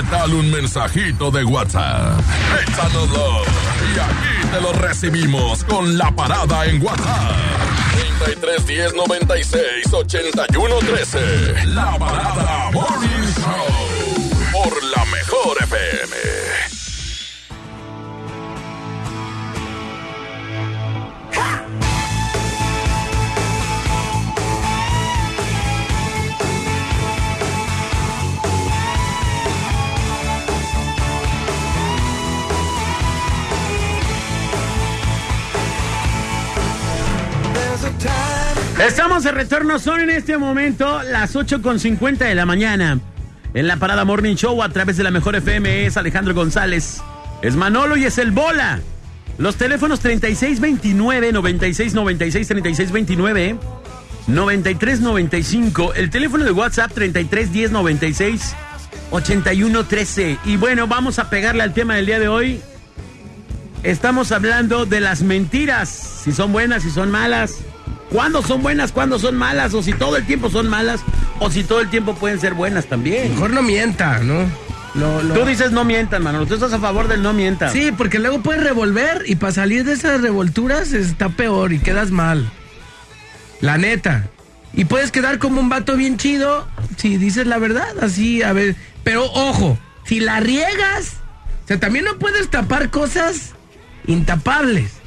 ¿Qué tal un mensajito de WhatsApp? Échanoslo y aquí te lo recibimos con la parada en WhatsApp. 33 10 96 81 13. La parada Morning Show por la mejor FM. Estamos de retorno, son en este momento las 8.50 de la mañana. En la parada Morning Show a través de la mejor FM es Alejandro González. Es Manolo y es el Bola. Los teléfonos 3629 9696 3629 9395. El teléfono de WhatsApp 3310 96 8113. Y bueno, vamos a pegarle al tema del día de hoy. Estamos hablando de las mentiras. Si son buenas, si son malas. ¿Cuándo son buenas, cuándo son malas? O si todo el tiempo son malas, o si todo el tiempo pueden ser buenas también. Mejor no mienta, ¿no? No, no. Tú dices no mientan, mano. Tú estás a favor del no mientan. Sí, porque luego puedes revolver y para salir de esas revolturas está peor y quedas mal. La neta. Y puedes quedar como un vato bien chido si dices la verdad, así, a ver. Pero ojo, si la riegas, o sea, también no puedes tapar cosas intapables.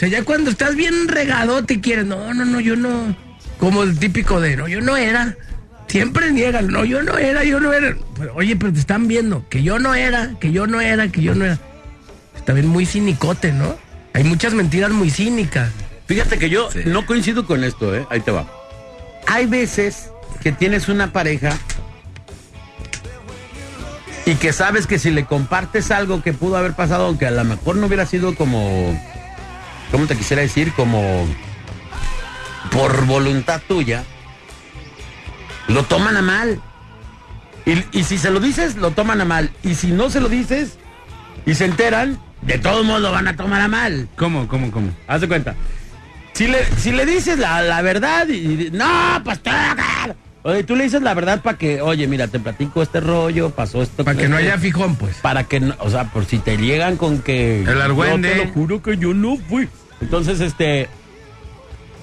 O sea, ya cuando estás bien regado te quieres, no, no, no, yo no. Como el típico de, no, yo no era. Siempre niegan, no, yo no era, yo no era. Pero, oye, pero te están viendo, que yo no era, que yo no era, que yo no era. Está bien muy cinicote, ¿no? Hay muchas mentiras muy cínicas. Fíjate que yo no coincido con esto, ¿eh? Ahí te va. Hay veces que tienes una pareja y que sabes que si le compartes algo que pudo haber pasado, aunque a lo mejor no hubiera sido como, ¿cómo te quisiera decir? Como por voluntad tuya, lo toman a mal. Y, y si se lo dices, lo toman a mal. Y si no se lo dices y se enteran, de todos modos lo van a tomar a mal. ¿Cómo, cómo, cómo? Haz de cuenta. Si le, si le dices la, la verdad y, no, pues. Oye, tú le dices la verdad para que, oye, mira, te platico este rollo, pasó esto. Para que no haya fijón, pues. Para que, no- o sea, por si te llegan con que. El argüende. Yo te lo juro que yo no fui. Entonces, este.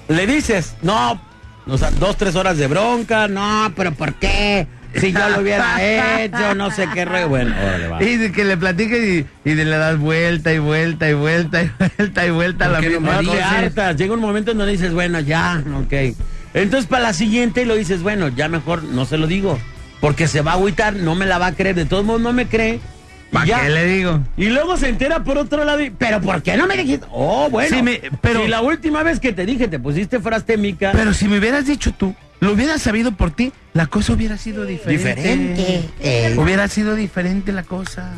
Le dices, no, o sea, dos, tres horas de bronca, no, pero ¿por qué? Si yo lo hubiera hecho, no sé qué rollo. Bueno, órale, va. Y de que le platiques y, y de le das vuelta y vuelta y vuelta y vuelta y vuelta a la misma cosa. Llega un momento en donde dices, bueno, ya, ok. Entonces para la siguiente lo dices, bueno, ya mejor no se lo digo. Porque se va a agüitar, no me la va a creer. De todos modos no me cree. y ¿Pa' ya. qué le digo? Y luego se entera por otro lado y, pero ¿por qué no me dijiste? Oh, bueno. Me- pero- si la última vez que te dije te pusiste frastémica. Pero si me hubieras dicho tú, lo hubieras sabido por ti, la cosa hubiera sido diferente. Diferente. Eh. Hubiera sido diferente la cosa.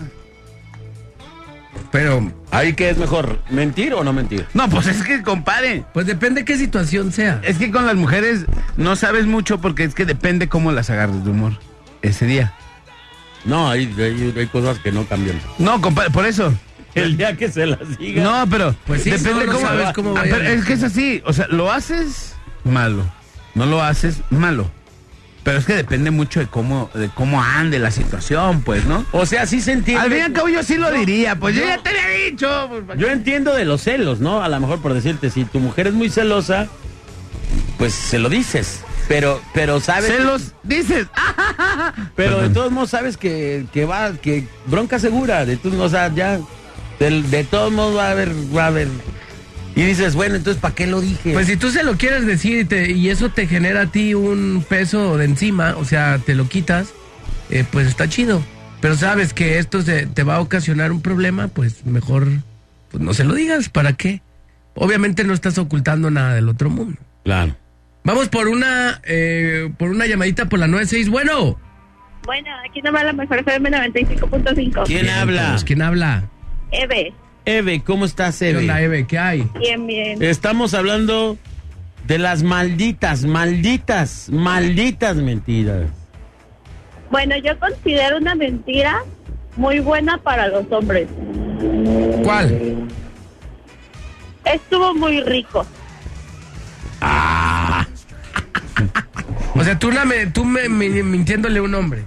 Pero, ¿Ahí qué es mejor? ¿Mentir o no mentir? No, pues es que, compadre, pues depende qué situación sea. es que con las mujeres no sabes mucho porque es que depende cómo las agarres de humor ese día. No, hay, hay, hay cosas que no cambian. No, compadre, por eso. El día que se las diga. No, pero Pues sí, depende no, no cómo sabes cómo Ah, pero es que es así, o sea, lo haces malo, no lo haces malo. Pero es que depende mucho de cómo de cómo ande la situación, pues, ¿no? O sea, sí se entiende. Al fin y al cabo yo sí lo No, diría, pues yo ya te había dicho. pues, Yo entiendo de los celos, ¿no? A lo mejor por decirte, si tu mujer es muy celosa, pues se lo dices. Pero, pero sabes. Se los dices. Pero de todos modos sabes que, que va, que bronca segura. De todos modos, o sea, ya. del- De, todos modos va a haber, va a haber. Y dices, bueno, entonces ¿para qué lo dije? Pues si tú se lo quieres decir y, te- y eso te genera a ti un peso de encima, o sea, te lo quitas, eh, pues está chido. Pero sabes que esto se- te va a ocasionar un problema, pues mejor pues no se lo digas, ¿para qué? Obviamente no estás ocultando nada del otro mundo. Claro. Vamos por una eh, por una llamadita por la 96. Bueno. Bueno, aquí nomás la mejor FM 95.5. ¿Quién habla? Pues, ¿Quién habla? Eve. Eve, ¿cómo estás, ¿Qué Eve? onda, Eve? ¿Qué hay? Bien, bien. Estamos hablando de las malditas, malditas, malditas mentiras. Bueno, yo considero una mentira muy buena para los hombres. ¿Cuál? Estuvo muy rico. O sea, tú, la me, tú me, me- mintiéndole a un hombre.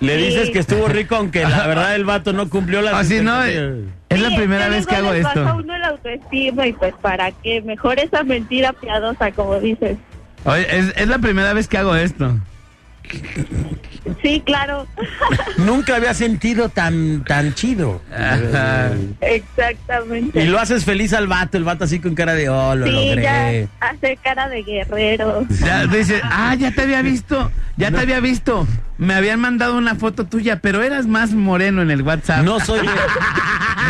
Le Sí. dices que estuvo rico, aunque la verdad el vato no cumplió las Así no, es la primera vez que hago les baja esto. uno la autoestima y pues para qué, mejor esa mentira piadosa, como dices. Oye, es, es la primera vez que hago esto. Sí, claro. Nunca había sentido tan, tan chido. Exactamente. Y lo haces feliz al vato, el vato así con cara de, oh, lo sí, logré. ya hace cara de guerrero. Ya dice, ah, ya te había visto, ya te había visto. Me habían mandado una foto tuya, pero eras más moreno en el WhatsApp. No soy de,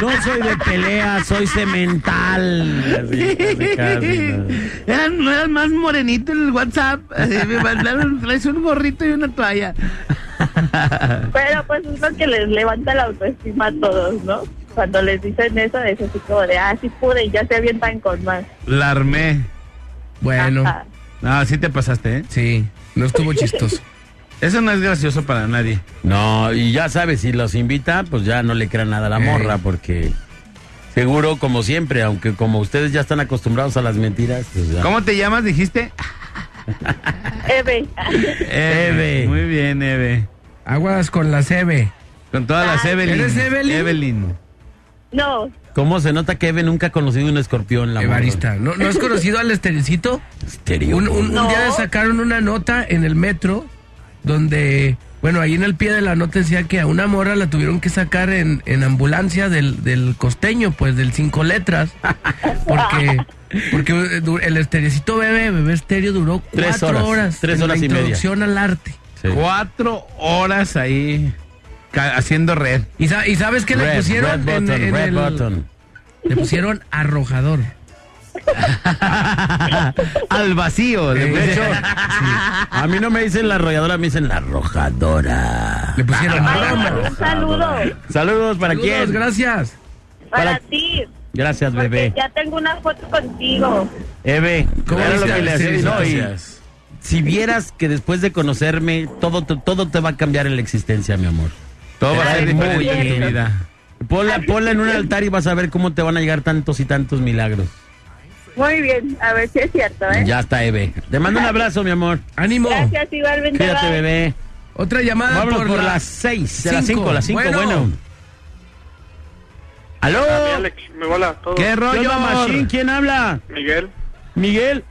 no soy de pelea, soy cemental. Así, casi, casi, ¿no? Eran, no eras más morenito en el WhatsApp. Así, me mandaron, traes un gorrito y una toalla. Pero pues es lo que les levanta la autoestima a todos, ¿no? Cuando les dicen eso, es así como de, ah, sí pude, y ya se avientan con más. La armé. Bueno. Ajá. No, sí te pasaste, ¿eh? Sí, no estuvo chistoso. Eso no es gracioso para nadie. No, y ya sabes, si los invita, pues ya no le crean nada a la Eh. morra, porque seguro, como siempre, aunque como ustedes ya están acostumbrados a las mentiras, pues ya. ¿Cómo te llamas, dijiste? Eve. Eve. Muy bien, Eve. Aguas con las Eve. Con todas las Evelyn. ¿Eres Evelyn? Evelyn. No, ¿Cómo se nota que Eve nunca ha conocido un escorpión? La Evarista. ¿No, ¿No has conocido al esterecito? Estereo. Un, un- día sacaron una nota en el metro donde, bueno, ahí en el pie de la nota decía que a una morra la tuvieron que sacar en, en ambulancia del, del costeño, pues del cinco letras, porque porque eh, el esterecito bebé, bebé estéreo duró Tres cuatro horas, horas, tres en horas la y media. introducción al arte. Sí. Cuatro horas ahí haciendo red. ¿Y, sa- y sabes qué le Red, pusieron red en- button, en red el- button. Le pusieron arrojador. Al vacío. le hecho, a mí no me dicen la arrolladora, me dicen la arrojadora. Le pusieron un saludo Saludos para Saludos, quién. gracias. para, Para- ti. Gracias, Porque bebé. ya tengo una foto contigo. Eve, ¿Cómo era lo que le hacía, Sí, no, y si vieras que después de conocerme, todo te, todo te va a cambiar en la existencia, mi amor. Todo va a ser muy en tu bien. vida. Ponla, ponla en un altar y vas a ver cómo te van a llegar tantos y tantos milagros. Muy bien, a ver si es cierto, ¿eh? Ya está, Eve. Te mando un abrazo, mi amor. Ánimo. Gracias, igualmente. Cuídate, bye. bebé. Otra llamada Vámonos por, por, la- las seis, de las cinco. cinco, las cinco, bueno. Bueno. ¿Aló? Alex, me hola todo. ¿Qué ¿Qué rollo? Machín? ¿Quién habla? Miguel, Miguel.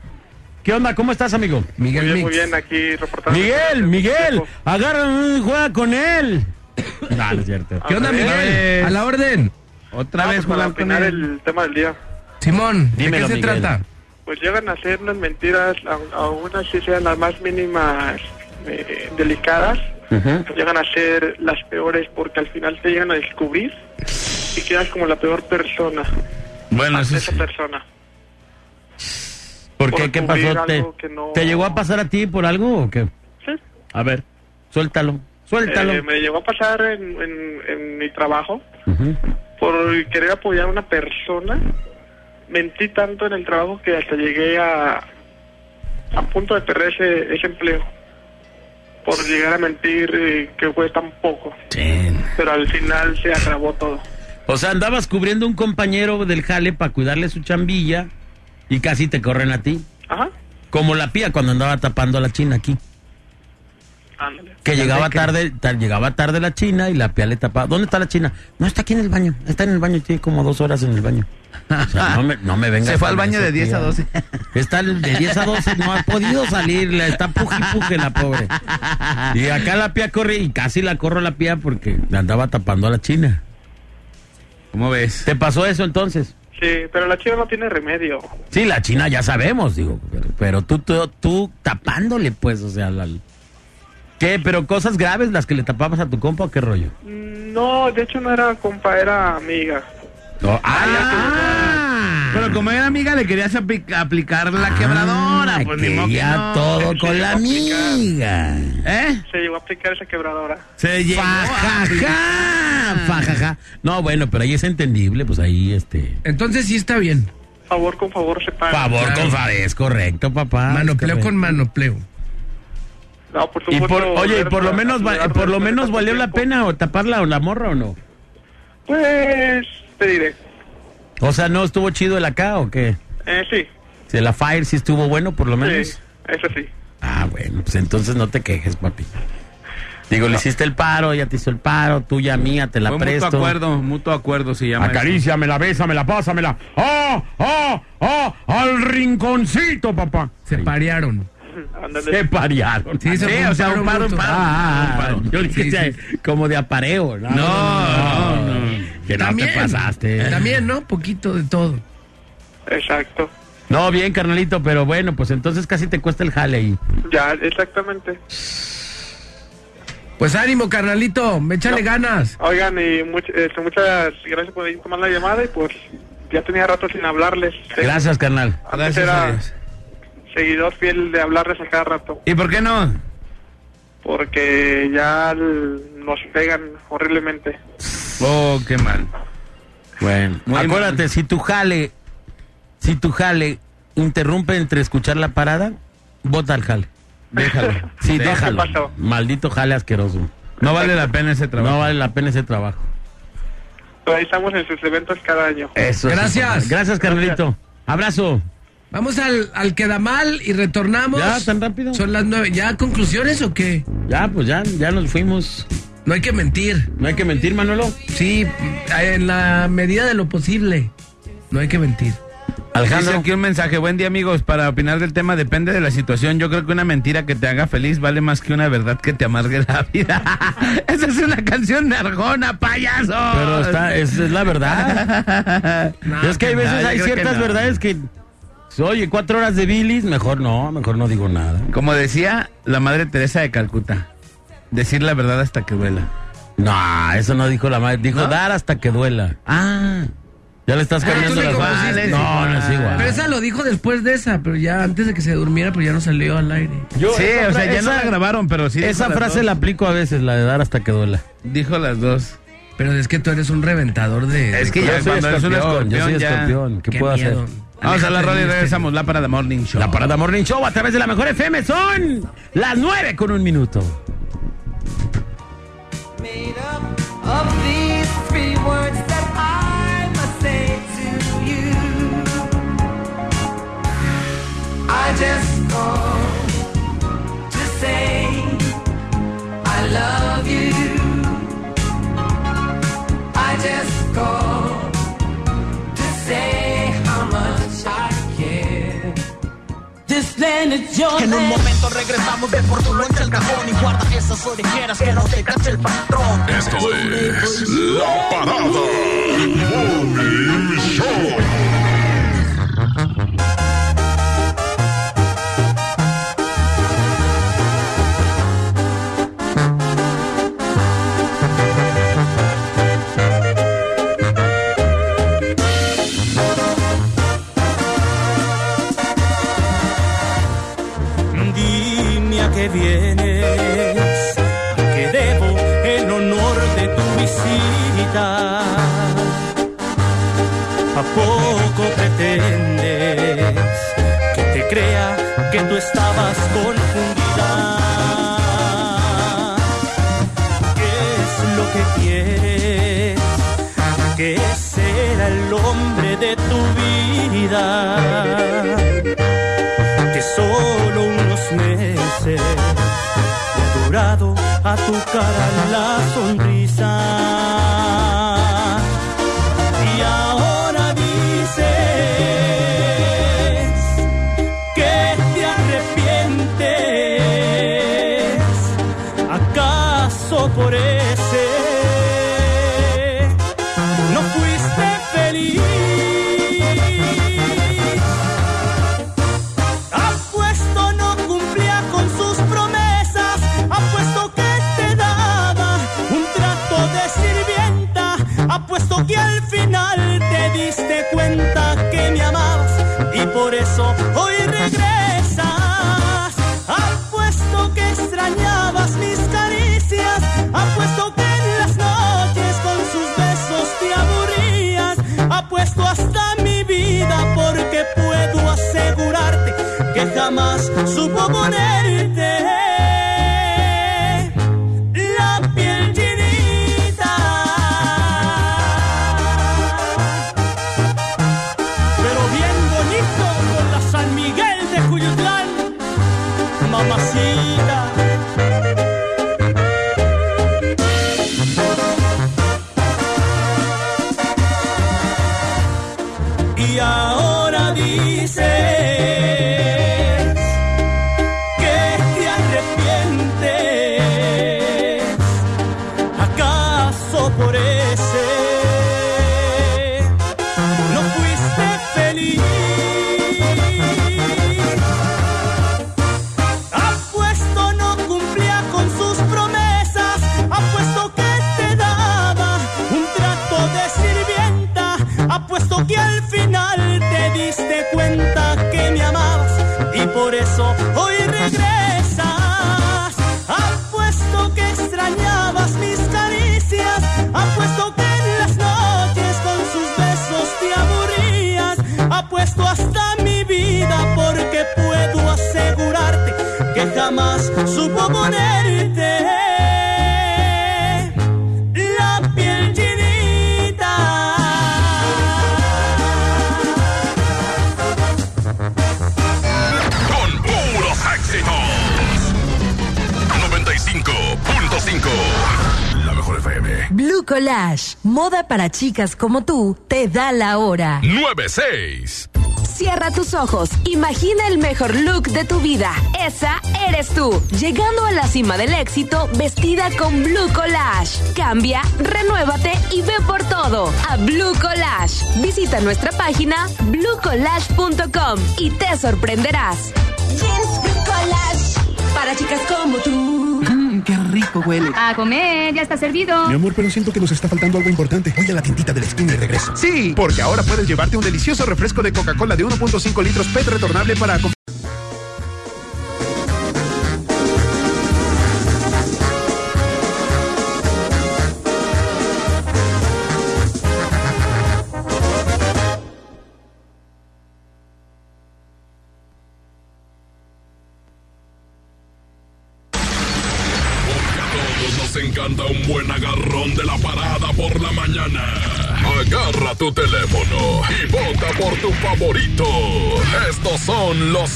¿Qué onda? ¿Cómo estás, amigo? Miguel muy bien, muy bien, aquí reportando. Miguel, Miguel, agarra un juega con él. No, no es cierto. ¿Qué onda. Miguel? A la orden. Otra Vamos vez para opinar él. el tema del día. Simón, ¿de Dímelo, qué se Miguel. trata? Pues llegan a ser unas mentiras, aún así sean las más mínimas eh, delicadas, llegan a ser las peores porque al final te llegan a descubrir y quedas como la peor persona. Bueno, eso esa persona. ¿Por Por qué? ¿Qué pasó? ¿Te, algo que no- ¿Te llegó a pasar a ti por algo o qué? Sí. A ver, suéltalo, suéltalo. Eh, me llegó a pasar en, en- en mi trabajo por querer apoyar a una persona. Mentí tanto en el trabajo que hasta llegué a a punto de perder ese, ese empleo por llegar a mentir eh, que fue tan poco. Pero al final se agravó todo. O sea, andabas cubriendo un compañero del jale para cuidarle su chambilla y casi te corren a ti. Ajá. Como la pía cuando andaba tapando a la china aquí. Ándale. Que llegaba tarde, tar- llegaba tarde la china y la pía le tapaba. ¿Dónde está la china? No, está aquí en el baño. Está en el baño, tiene como dos horas en el baño. O sea, no me, no me vengas Se fue al baño de 10 a tía. 12. Está de 10 a 12, no ha podido salir, la está puji puje la pobre. Y acá la pía corre y casi la corro la pía porque le andaba tapando a la china. ¿Cómo ves? ¿Te pasó eso entonces? Sí, pero la chiva no tiene remedio. Sí, la china ya sabemos, digo, pero, pero tú, tú, tú tapándole, pues, o sea, la... ¿Qué? ¿Pero cosas graves las que le tapabas a tu compa o qué rollo? No, de hecho no era compa, era amiga. No, Ah, pero como era amiga le querías apli- aplicar la quebradora, pues ni que quería no. todo Se con la amiga. ¿Eh? Se llegó a aplicar esa quebradora. Se llegó a Fajaja, fajaja. No, bueno, pero ahí es entendible, pues ahí, este... Entonces sí está bien. Favor con favor se paga. Favor Claro. con favor, es correcto, papá. Manopleo es con correcto. manopleo. No, por Y supuesto, por, oye, y por lo menos, va- por lo menos valió la pena o taparla o la morra o no. Pues, te diré. O sea, ¿no estuvo chido el acá o qué? Eh, sí, Si la Fire sí estuvo bueno, por lo menos. sí, eso sí. Ah, bueno, pues entonces no te quejes, papi. Digo, le hiciste el paro, ella te hizo el paro, tuya, mía, te la Fue presto. mutuo acuerdo, mutuo acuerdo se llama. Acaríciamela, bésamela, pásamela. ¡Ah, ah, ah! ¡Al rinconcito, papá! Se parearon. Se parearon. Sí, se Sí, o sea, un paro, un paro. Ah, un paro. yo dije Sí, que sí. como de apareo. No, No, no, no. Que no te pasaste. También, ¿no? Poquito de todo. Exacto. No, bien, carnalito, pero bueno, pues entonces casi te cuesta el jale ahí. Ya, exactamente. Pues ánimo, carnalito. Échale ganas. Oigan, y much- este, muchas gracias por tomar la llamada y pues ya tenía rato sin hablarles. Gracias, carnal. Antes Gracias a era Dios. seguidor fiel de hablarles a cada rato. ¿Y por qué no? Porque ya nos pegan horriblemente. Oh, qué mal. Bueno, Muy acuérdate, mal. si tu jale, si tu jale interrumpe entre escuchar la parada, vota al jale. Déjalo. Sí, déjalo. Maldito jale asqueroso. No vale la pena ese trabajo. No vale la pena ese trabajo. Ahí estamos en sus eventos cada año. Eso. Gracias. compadre. Gracias, carnalito. Abrazo. Vamos al, al queda mal y retornamos. ¿Ya, tan rápido? Son las nueve. ¿Ya conclusiones o qué? Ya, pues ya, ya nos fuimos. No hay que mentir. No hay que mentir, Manolo. Sí, en la medida de lo posible. No hay que mentir. Dice Alejandro. aquí un mensaje. Buen día, amigos. Para opinar del tema, depende de la situación. Yo creo que una mentira que te haga feliz vale más que una verdad que te amargue la vida. Esa es una canción de Arjona, payaso. Pero está, es, es la verdad. No, es que hay veces, hay que ciertas no. verdades que. Oye, cuatro horas de bilis, mejor no, mejor no digo nada. Como decía la madre Teresa de Calcuta, decir la verdad hasta que duela. No, eso no dijo la madre, dijo dar hasta que duela. Ah, Ya le estás Ah, cambiando las conociste. bases. No, no es igual. Pero esa lo dijo después de esa, pero ya antes de que se durmiera, pues ya no salió al aire. Yo- sí, o sea, ya no la grabaron, pero sí. Esa frase la aplico a veces, la de dar hasta que duela. dijo las dos. Pero es que tú eres un reventador de. Es que de ya Yo soy cuando eres un escorpión, yo soy escorpión, escorpión. ¿Qué, Qué puedo miedo. hacer? Vamos a la rola y regresamos. La parada Morning Show. La Parada Morning Show a través de la mejor FM son las nueve con un minuto. made up of these three words I just called to say I love you. I just called to say how much I care. This planet your En un land. momento regresamos de por tu loncha al cajón y guarda esas orejeras que no te cache el patrón. Esto es La Parada Morning Show. Vienes, que debo el honor de tu visita. ¿A poco pretendes que te crea que tú estabas confundida? ¿Qué es lo que quieres? ¿Qué será el hombre de tu vida? A tu cara la sonrisa. Collage, moda para chicas como tú, te da la hora. 96. Cierra tus ojos, imagina el mejor look de tu vida. Esa eres tú, llegando a la cima del éxito vestida con Blue Collage. Cambia, renuévate y ve por todo a Blue Collage. Visita nuestra página bluecollage.com y te sorprenderás. Jeans Blue Collage. Para chicas como tú. Qué rico huele. A comer, ya está servido. Mi amor, pero siento que nos está faltando algo importante. Voy a la tiendita de la esquina y regreso. Sí, porque ahora puedes llevarte un delicioso refresco de Coca-Cola de 1.5 litros PET retornable para...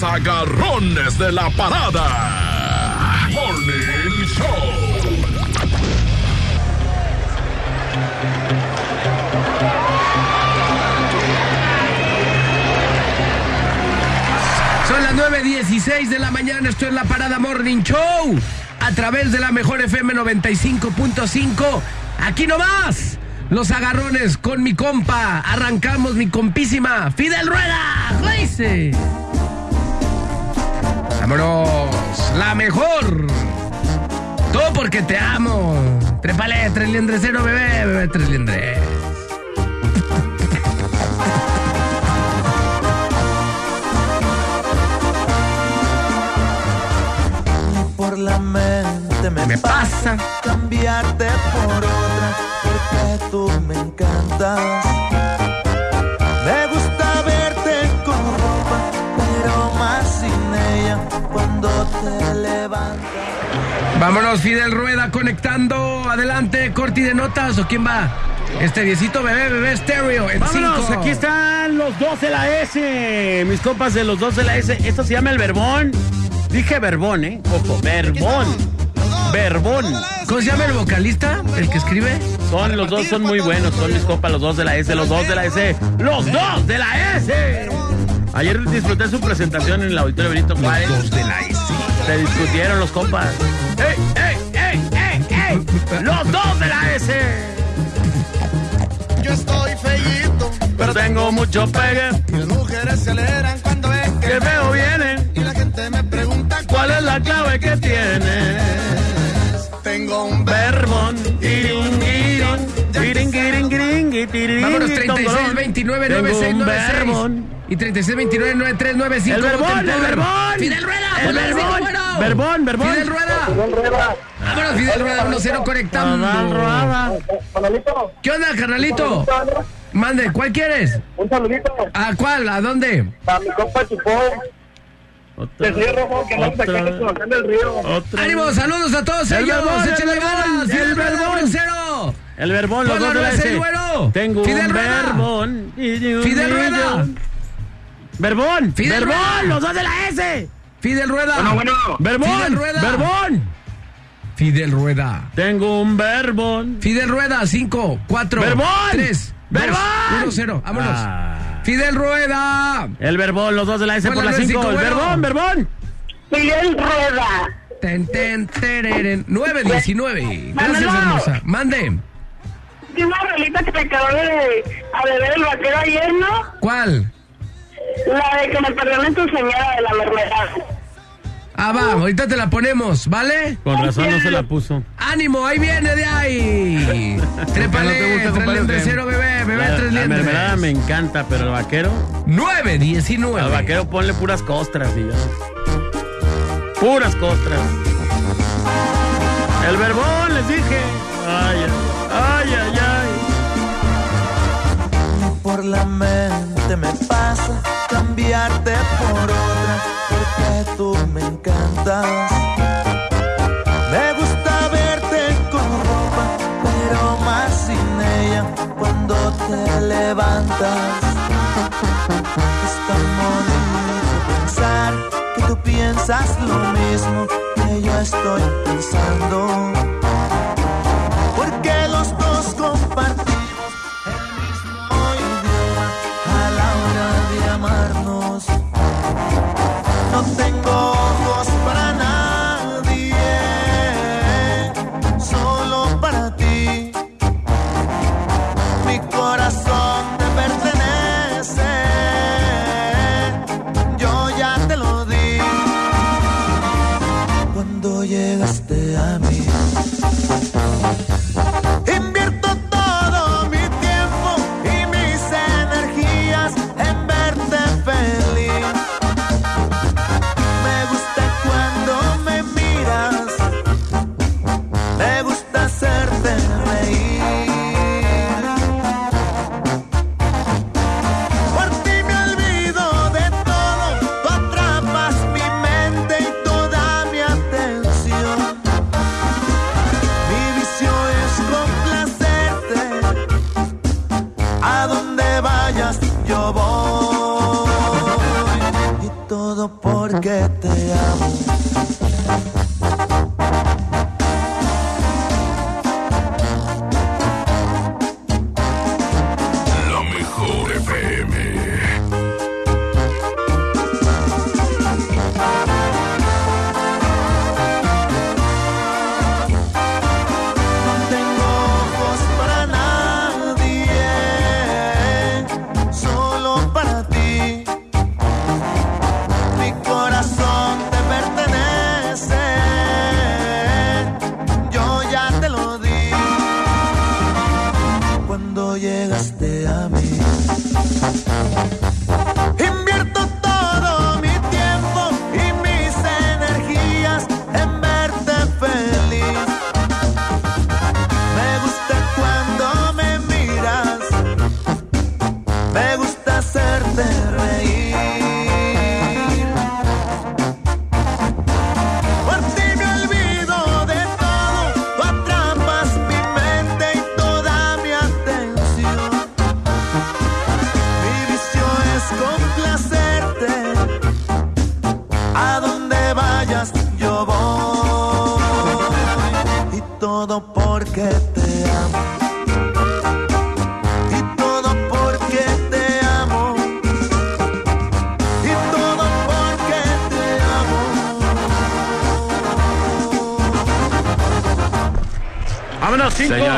agarrones de la parada. Morning Show. Son las 9.16 de la mañana, esto es la Parada Morning Show. A través de la mejor FM 95.5. Aquí nomás. Los agarrones con mi compa. Arrancamos mi compísima. Fidel Rueda. Vámonos. La mejor. Todo porque te amo. Trépale, tres liendresero, bebé, bebé, tres liendres. por la mente me, Me pasa. cambiarte por otra porque tú me encantas. Vámonos, Fidel Rueda conectando. Adelante, Corti de notas. ¿O quién va? Este diecito bebé, bebé estéreo. Vámonos, cinco. aquí están los dos de la S. Mis compas de los dos de la S. Esto se llama el verbón. Dije verbón, ¿eh? Ojo, verbón. Verbón. ¿Cómo se llama el vocalista? ¿El que escribe? Son, los dos son muy buenos, son mis compas, los dos de la S, los dos de la S, los dos de la S. Ayer disfruté su presentación en el Auditorio Benito Juárez. Los dos de la S. Se discutieron los compas. ¡Ey, ey, ey, ey, ey! ¡Los dos de la S! Yo estoy feíto, Pero tengo mucho pegue. las mujeres se alegran cuando ven Que veo viene. Y la gente me pregunta ¿Cuál es la clave que tienes? Tengo un Verbón. Tirin, tirin, tirin, tirin, tirin, tirin, Vámonos, tirin, 36, 29, Tengo un 96, verbón. Y 36, 29, 93, 95. El verbón, el verbón. Fidel Rueda. El verbón. Fidel Rueda. Verbón, verbón. Fidel Rueda. Vámonos, Fidel Rueda, 1-0 conectando. Fidel Rueda. ¿Qué onda, carnalito? Mande, ¿cuál quieres? Un saludito ¿A cuál? ¿A dónde? a mi compa Chupón. Rojo, que vamos acá en Sebastián del Río. Otra. ánimo, saludos a todos El ellos. verbón, el verbón, ganas. el Fidel Rueda, verbón. 1-0. El verbón, los dos. Tengo Fidel un Rueda. verbón. y un Fidel Rueda. Verbón, Fidel verbón, Rueda. los dos de la S. Fidel Rueda. Bueno, bueno. Verbón, Fidel Rueda. verbón. Fidel Rueda. Tengo un verbón. Fidel Rueda, 5, 4, ¡Verbón! 3, ¡Verbón! 1, 0. Vámonos. Ah. Fidel Rueda. El verbón, los dos de la S por Ponla, la no es 5. cinco, El bueno. verbón, verbón. Miguel Rueda. Ten, ten, tereren. 9, 19. Gracias, Manolo. hermosa. Mande. ¿Qué una rolita que te acabó de a beber el vaquero ayer, no? ¿Cuál? La de que me perdone tu señora de la mermelada. Ah, va, ahorita te la ponemos, ¿vale? Con razón no se la puso. ¡Ánimo! ¡Ahí viene de ahí! Trépale, No te gusta, tres cero, bebé, bebé, La, tres la mermelada liendres. me encanta, pero el vaquero. 9, 19. Al vaquero ponle puras costras y ya. Puras costras. El verbón, les dije. Ay, ay, ay, ay. Por la mente me pasa cambiarte por otra, porque tú me encantas. Me gusta verte con ropa, pero más sin ella cuando te levantas. Es tan bonito pensar que tú piensas lo mismo que yo estoy pensando.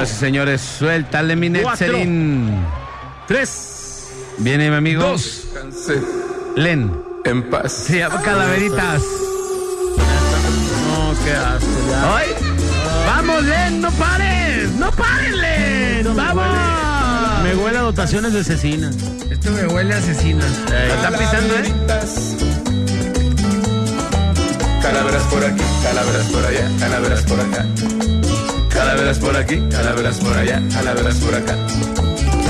Señoras y señores, suéltale mi. Netzerin. Tres. Viene mi amigo. Dos. Len. En paz. Se llama Calaveritas. No, qué asco. Ya. ¡Ay! ¡Vamos, Len! ¡No pares! ¡No pares, Len! ¡Vamos! Me huele a dotaciones de cecina. Esto me huele a asesina. Está pisando, ¿eh? Calaveras por aquí, calaveras por allá, calaveras por acá. Calaveras por aquí, calaveras por allá, calaveras por acá.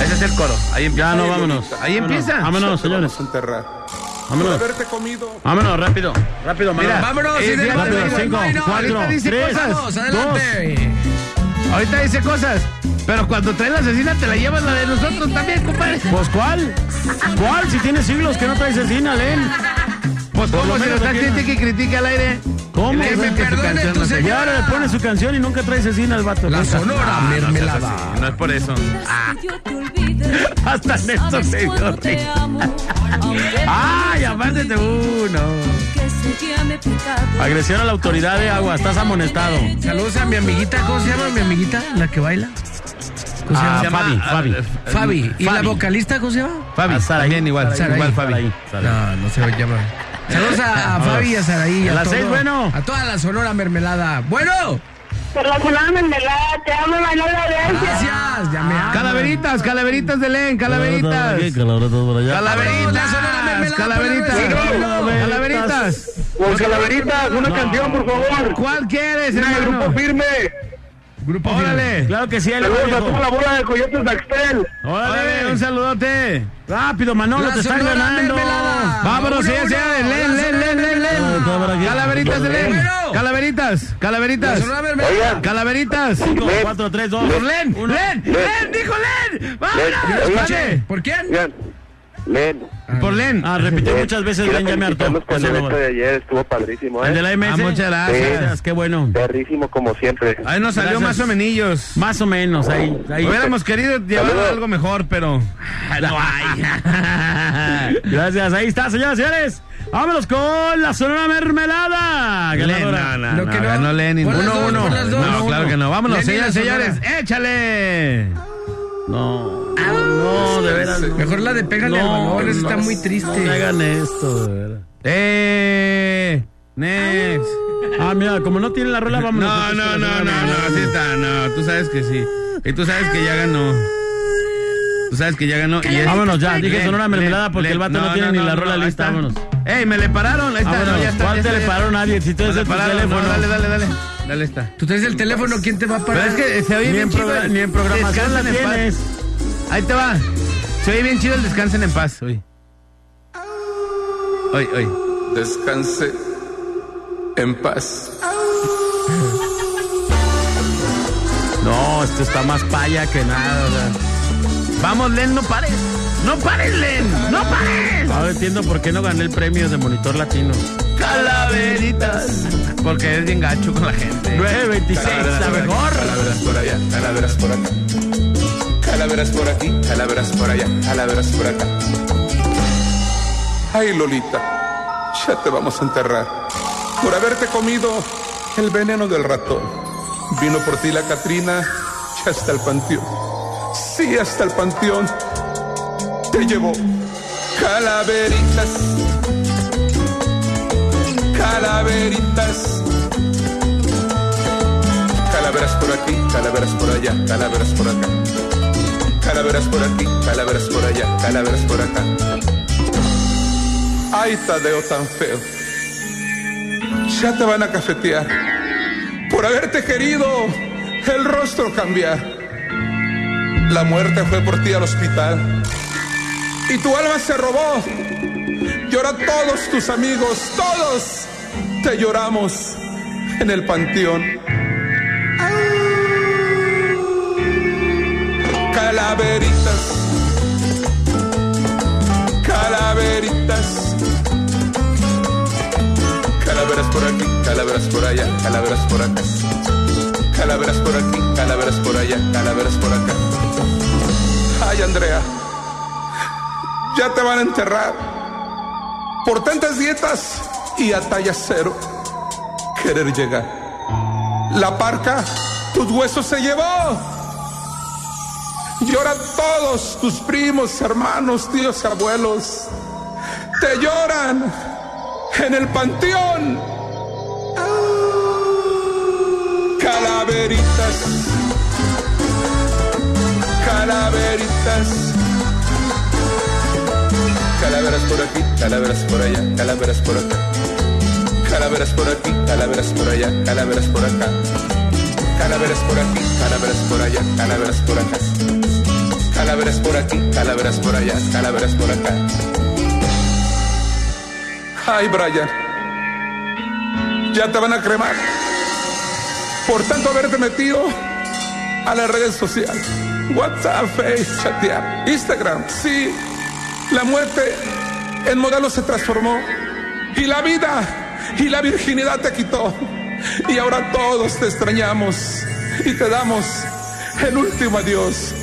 Ese es el coro. Ahí empieza. Ya no, vámonos. Ahí empieza. Vámonos, señores. Vamos a enterrar. Vámonos. Haberte comido. Vámonos, rápido. Rápido, Mira, vámonos. Vámonos, eh, fíjate, rápido, cinco, no, cuatro, ahorita dice tres, cosas. Adelante. Ahorita dice cosas. Pero cuando trae la asesina te la llevas la de nosotros también, compadre. Pues ¿cuál? ¿Cuál? Si tiene siglos que no trae cecina, Len. Pues menos nos está critique y critique al aire. ¿Cómo? Que que su perdone canción tu no se- Y señora. ahora le pone su canción y nunca trae cecina el vato. La sonora Ah, no mermelada. así, No es por eso. Hasta Néstor se reír. Ay, aparte de uno. Agresión a la autoridad de agua. Estás amonestado. Saludos a mi amiguita, ¿cómo se llama mi amiguita? La que baila. ¿Cómo se Ah, llama? Fabi, Fabi. Fabi. ¿Y la vocalista cómo se llama? Fabi, A Saraí. también igual. Saraí. Igual Fabi. Saraí. No, no se llama. Saludos a, a Fabi y a Saraí. A a las todo- seis, bueno. A toda la sonora mermelada. Bueno. Por la sonora mermelada, te amo, Manolo, gracias. Gracias. Ya me aman. Calaveritas, calaveritas de Len, calaveritas. Calaveritas por allá. Calaveritas, sonora mermelada, calaveritas, calaveritas. Por calaveritas, una canción, por favor. ¿Cuál quieres, hermano? grupo firme. Grupo Órale. Claro que sí, Saludos a toda la bola de coyotes de Axtel. Órale, un saludote. Rápido, Manolo, La te están ganando. mermelada. Vámonos, uno. señores. Len, len, len, mermelada. len. Calaveritas de Len. Bueno. Calaveritas, calaveritas. Calaveritas. 5, 4, 3, 2. Por Len, Uno. Len, Len, dijo Len. Vámonos. ¿Por quién? Len. Por Len. Ah, repitió muchas veces, Quiero Len, ya me hartó. por el evento de ayer, estuvo padrísimo, ¿eh? El de la MS. Ah, muchas gracias. Qué bueno. Perrísimo como siempre. Ahí nos salió Gracias. más o menos. Más o menos, ahí. ahí. Hubiéramos querido llevar Saludos. algo mejor, pero no hay. Gracias, ahí está, señoras y señores. Vámonos con la sonora mermelada. Len, Ganadora. no, no, Lo no, que no. ganó Lenin. Pon las Uno, dos, uno. pon las dos. No, claro que no. Vámonos, señores, la señores. Échale. No, no, de veras. no. Mejor la de pégale al balón, está muy triste. No hagan esto, de veras. Eh. Next. Ah, mira, como no tiene la rola, vámonos. No, no, no, no, no, así está, no, tú sabes que sí. Y tú sabes que ya ganó. Tú sabes que ya ganó. Y es- Vámonos ya, dije sonora mermelada porque el vato no tiene ni la rola lista, vámonos. Ey, me le pararon, ahí está, Vámonos. no, ya está. ¿Cuál te le paró nadie? Si tú el no, teléfono. dale, dale, dale. Dale está. Tú traes el teléfono, ¿quién te va a Pero parar? es que se oye Ni bien en, chido. progra- el ni en programación descansen en paz. Ahí te va. Se oye bien chido el descansen en paz hoy. Hoy, hoy. Descanse en paz. No, esto está más paya que nada. o sea. Vamos, Len, no pares. No pares, Len. No pares. Ahora entiendo por qué no gané el premio de Monitor Latino. Calaveritas. Porque es bien gacho con la gente. 926, la mejor. Calaveras por allá, calaveras por acá. Calaveras por aquí, calaveras por allá, calaveras por acá. Ay, Lolita, ya te vamos a enterrar. Por haberte comido el veneno del ratón. Vino por ti la Catrina, ya hasta el panteón. Sí, hasta el panteón. Te llevó calaveritas. Calaveritas. Calaveras por aquí, calaveras por allá, calaveras por acá. Calaveras por aquí, calaveras por allá, calaveras por acá. Ay, Tadeo tan feo. Ya te van a cafetear. Por haberte querido el rostro cambiar. La muerte fue por ti al hospital. Y tu alma se robó. Y ahora todos tus amigos, todos, te lloramos en el panteón. Calaveritas, calaveritas. Calaveras por aquí, calaveras por allá, calaveras por acá. Calaveras por aquí, calaveras por allá, calaveras por acá. Ay, Andrea, ya te van a enterrar por tantas dietas y a talla cero querer llegar. La parca, tus huesos se llevó. Lloran todos tus primos, hermanos, tíos, abuelos. Te lloran en el panteón. Calaveritas, calaveritas. Calaveras por aquí, calaveras por allá, calaveras por acá. Calaveras por aquí, calaveras por allá, calaveras por acá. Calaveras por aquí, calaveras por allá, calaveras por acá. Calaveras por aquí, calaveras por allá, calaveras por acá. Ay, Brian. Ya te van a cremar. Por tanto haberte metido a las redes sociales. WhatsApp, Facebook, chatear, Instagram. Sí, la muerte en modelo se transformó. Y la vida y la virginidad te quitó. Y ahora todos te extrañamos y te damos el último adiós.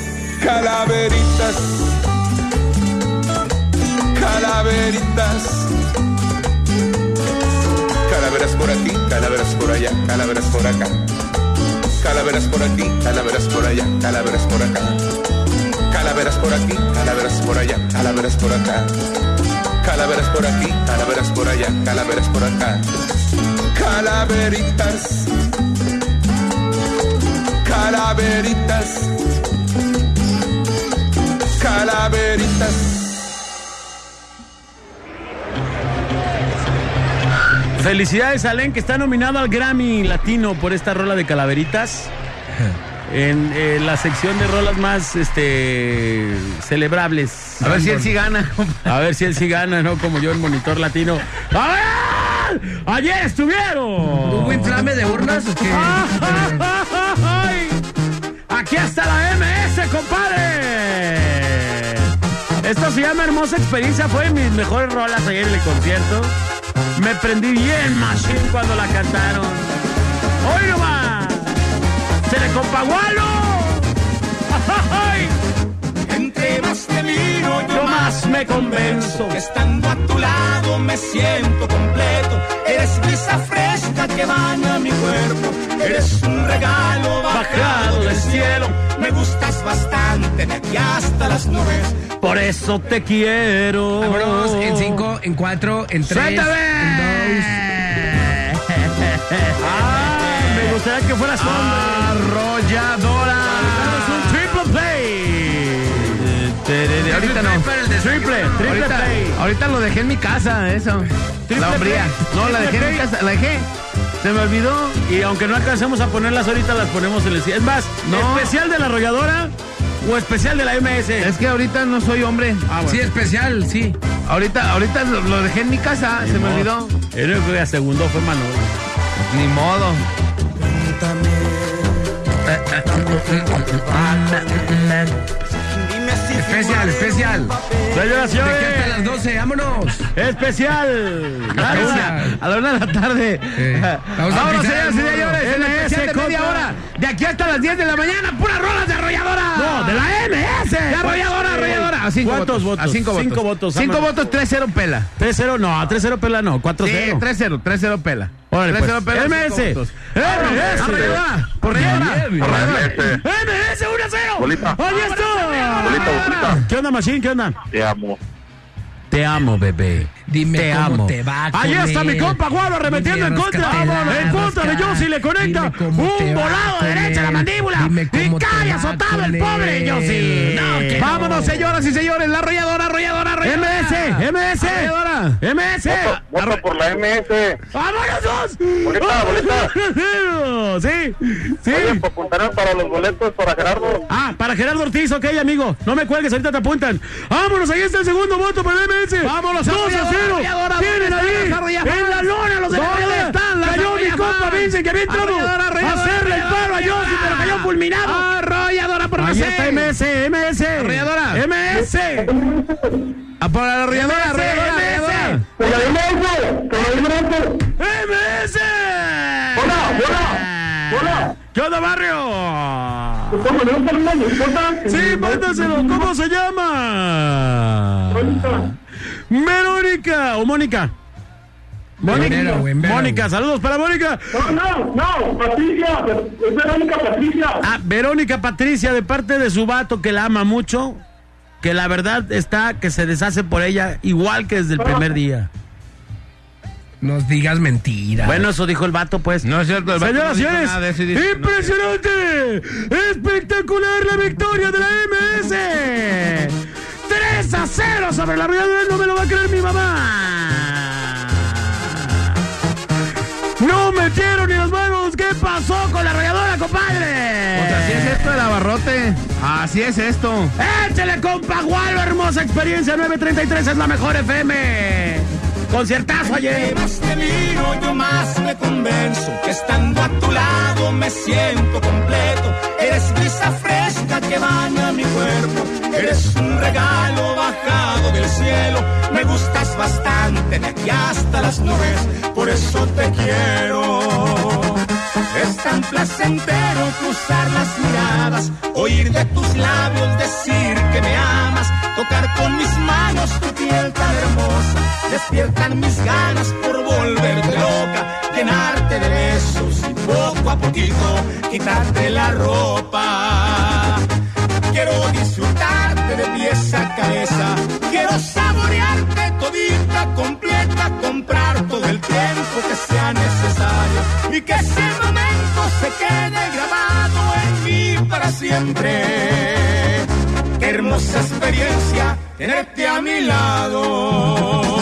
Calaveritas, calaveritas. Calaveras por aquí, calaveras por allá, calaveras por acá. Calaveras por aquí, calaveras por allá, calaveras por acá. Calaveras por aquí, calaveras por allá, calaveras por acá. Calaveras por aquí, calaveras por allá, calaveras por acá. Calaveritas. Calaveritas. Calaveritas. Felicidades a Len que está nominado al Grammy Latino por esta rola de calaveritas. En eh, la sección de rolas más este celebrables. A ver si él sí gana. A ver si él sí gana, ¿no? Como yo en Monitor Latino. ¡A ver! ¡Ayer estuvieron! ¿Hubo inflame de urnas o qué? ¡Ay! ¡Aquí está la MS, compadre! Esto se llama Hermosa Experiencia. Fue de mis mejores rolas ayer en el concierto. Me prendí bien machine cuando la cantaron. ¡Hoy nomás! ¡Échale, compa Gualo! Entre más te miro, yo, yo más me convenzo. Estando a tu lado me siento completo. Eres brisa fresca que baña mi cuerpo. Eres un regalo bajado del cielo. Me gustas bastante de aquí hasta las nubes. Por eso te quiero. En cinco, en cuatro, en 3, en 2. me gustaría que fueras Arrolladora. un triple play. Ahorita no. Triple, triple Ahorita, play. ahorita lo dejé en mi casa, eso. Triple la hombría. No, la dejé en mi casa. La dejé. Se me olvidó. Y aunque no alcancemos a ponerlas ahorita, las ponemos en el... Es más, No. especial de la arrolladora o especial de la MS. Es que ahorita no soy hombre. Ah, bueno. Sí, especial, sí. Ahorita, ahorita lo, lo dejé en mi casa. Se me olvidó. El que segundo fue Manolo. Ni modo. Especial, especial. Señoras De aquí hasta señores, las 12, vámonos. especial. A la una, a la una de la tarde. Eh, vamos a señoras y señores. Especial de media hora. De aquí hasta las 10 de la mañana. Puras rolas de arrolladora. No, de la MS. De arrolladora, arrolladora. A cinco ¿Cuántos votos? A cinco votos. Cinco votos. Cinco Vámonos. votos, 3-0 pela. 3-0, no, 3-0 pela no, 4-0. Sí, 3-0, 3-0 pela. Órale, 3-0 pues. pela. MS. MS. Arrolladora. Arrolladora. MS 1-0. Bolita. ¡Ahí está! Bolita, bolita. ¿Qué onda, Machine? ¿Qué onda? Te amo. Te amo, bebé. Dime te cómo amo. te va Ahí está mi compa Guado arremetiendo en contra. En contra de. Yossi le conecta un volado con derecha a la mandíbula. Dime Y cae azotado el pobre. Yossi. No. Vámonos, señoras y señores. La arrolladora, arrolladora, arrolladora. MS, MS. Arrolladora. MS. Voto por la MS. ¡Vámonos dos! Bolita, bolita. Sí, sí. Oye, apuntarán para los boletos para Gerardo. Ah, para Gerardo Ortiz, ok, amigo. No me cuelgues, ahorita te apuntan. Vámonos, ahí está el segundo voto para el MS. Vámonos, 2 a arrolladora, 0. Arrolladora, Tienen ¿dónde ahí, en la lona, los de la ¿Dónde lona. están las Cayó mi compa Vincent, que había entrado a hacerle el paro a. Yossi, pero cayó fulminado. Arrolladora por Ahí está MS, MS. Arrolladora. MS. A por la arrolladora, MS, arrolladora, MS. MS. MS. Hola, hola. Hola. ¿Qué onda, barrio? Sí, mándaselo. ¿Cómo se llama? Verónica o Mónica. Mónica. Mónica, saludos para Mónica. No, no, no, Patricia, es Verónica Patricia. Ah, Verónica Patricia, de parte de su vato que la ama mucho, que la verdad está que se deshace por ella igual que desde el primer día. Nos digas mentiras. Bueno, eso dijo el vato, pues. No es cierto, el vato Señoras no señores, nada no ¡impresionante! ¡Espectacular la victoria de la MS! ¡3 a 0 sobre la Real Madrid! ¡No me lo va a creer mi mamá! ¡No metieron ni las manos! ¿Qué pasó con la arrolladora, compadre? Pues así es esto el abarrote. Así es esto. ¡Échale, compa Gualo! ¡Hermosa experiencia! 933 es la mejor FM. Conciertazo ayer. más te miro, yo más me convenzo que estando a tu lado me siento completo. Eres brisa fresca Gustas bastante de aquí hasta las nubes. Por eso te quiero. Es tan placentero cruzar las miradas, oír de tus labios decir que me amas, tocar con mis manos tu piel tan hermosa, despiertan mis ganas por volverte loca, llenarte de besos y poco a poquito quitarte la ropa. Quiero disfrutarte de pies a cabeza, quiero saborearte completa, comprar todo el tiempo que sea necesario y que ese momento se quede grabado en mí para siempre. Qué hermosa experiencia tenerte a mi lado.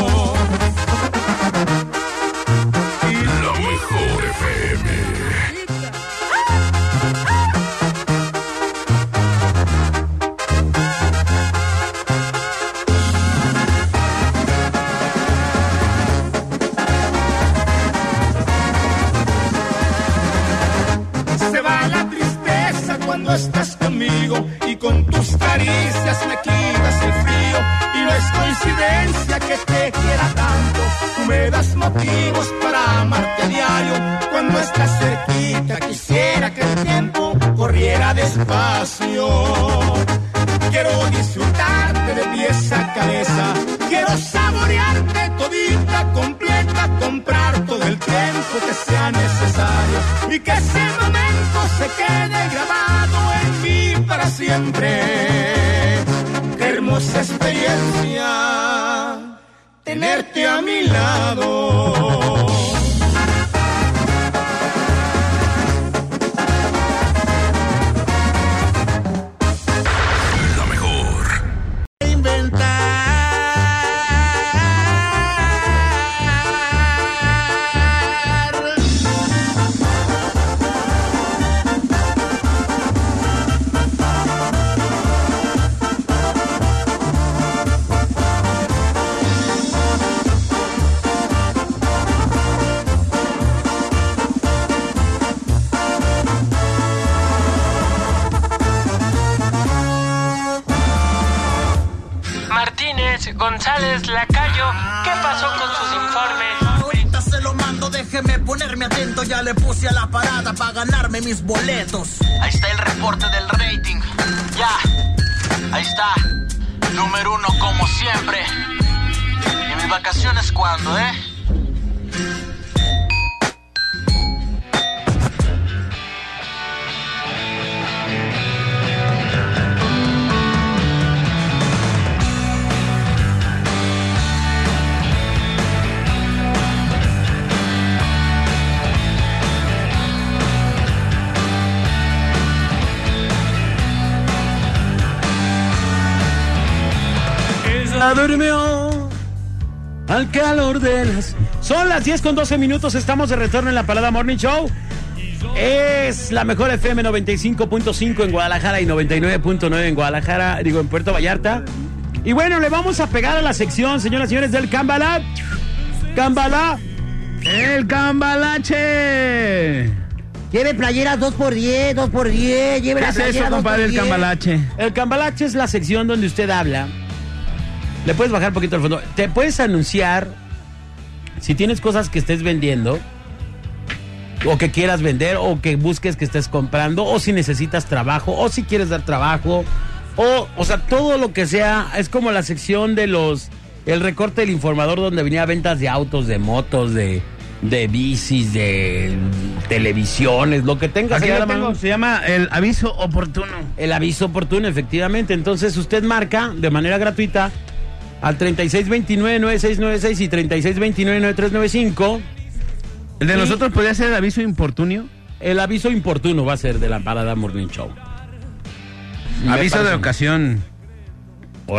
Con tus caricias me quitas el frío. Y no es coincidencia que te quiera tanto. Tú me das motivos para amarte diario. Cuando estás cerquita quisiera que el tiempo corriera despacio. Quiero disfrutarte de pies a cabeza. Quiero saborearte todita, completa, comprar todo el tiempo que sea necesario. Y que ese momento se quede grabado para siempre. Qué hermosa experiencia tenerte a mi lado. Ya le puse a la parada para ganarme mis boletos. Ahí está el reporte del rating. Ya, ahí está. Número uno como siempre. ¿Y mis vacaciones cuándo, eh? Durmió al calor de las... Son las 10 con 12 minutos, estamos de retorno en la Parada Morning Show. Es la mejor FM 95.5 en Guadalajara y 99.9 en Guadalajara, digo en Puerto Vallarta. Y bueno, le vamos a pegar a la sección, señoras y señores, del Cambalá. Cambalá. El cambalache. Lleve playeras 2x10, 2x10, lleve ¿Qué la es eso, compadre, el 2x10. cambalache? El cambalache es la sección donde usted habla. Le puedes bajar un poquito al fondo. Te puedes anunciar si tienes cosas que estés vendiendo. o que quieras vender o que busques que estés comprando o si necesitas trabajo o si quieres dar trabajo o o sea todo lo que sea es como la sección de los el recorte del informador donde venía ventas de autos de motos de de bicis de televisiones lo que tengas Aquí lo tengo, se llama el aviso oportuno. el aviso oportuno efectivamente entonces usted marca de manera gratuita al 3629-9696 y 3629-9395 ¿El de Y- nosotros podría ser el aviso importunio? el aviso importuno va a ser de la parada Morning Show Me Aviso de ocasión.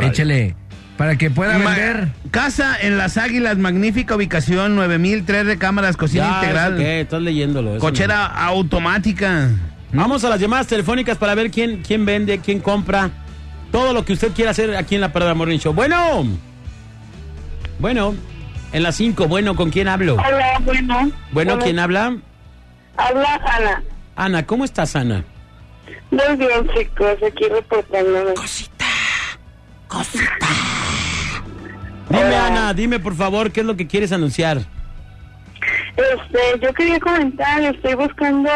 Échele. Para que pueda Ma- vender. Casa en Las Águilas, magnífica ubicación, 9003 recámaras, cocina Ya, integral, ¿eso qué? Estás leyéndolo. cochera automática. Vamos a las llamadas telefónicas para ver quién, quién vende, quién compra. Todo lo que usted quiera hacer aquí en la Parada Morning Show. Bueno. Bueno. En las 5. Bueno, ¿con quién hablo? Hola, bueno. Bueno, ¿quién habla? Habla Ana. Ana, ¿cómo estás, Ana? Muy bien, chicos, aquí reportándome. Dime, Hola. Ana, dime por favor, ¿qué es lo que quieres anunciar? Este, yo quería comentar, estoy buscando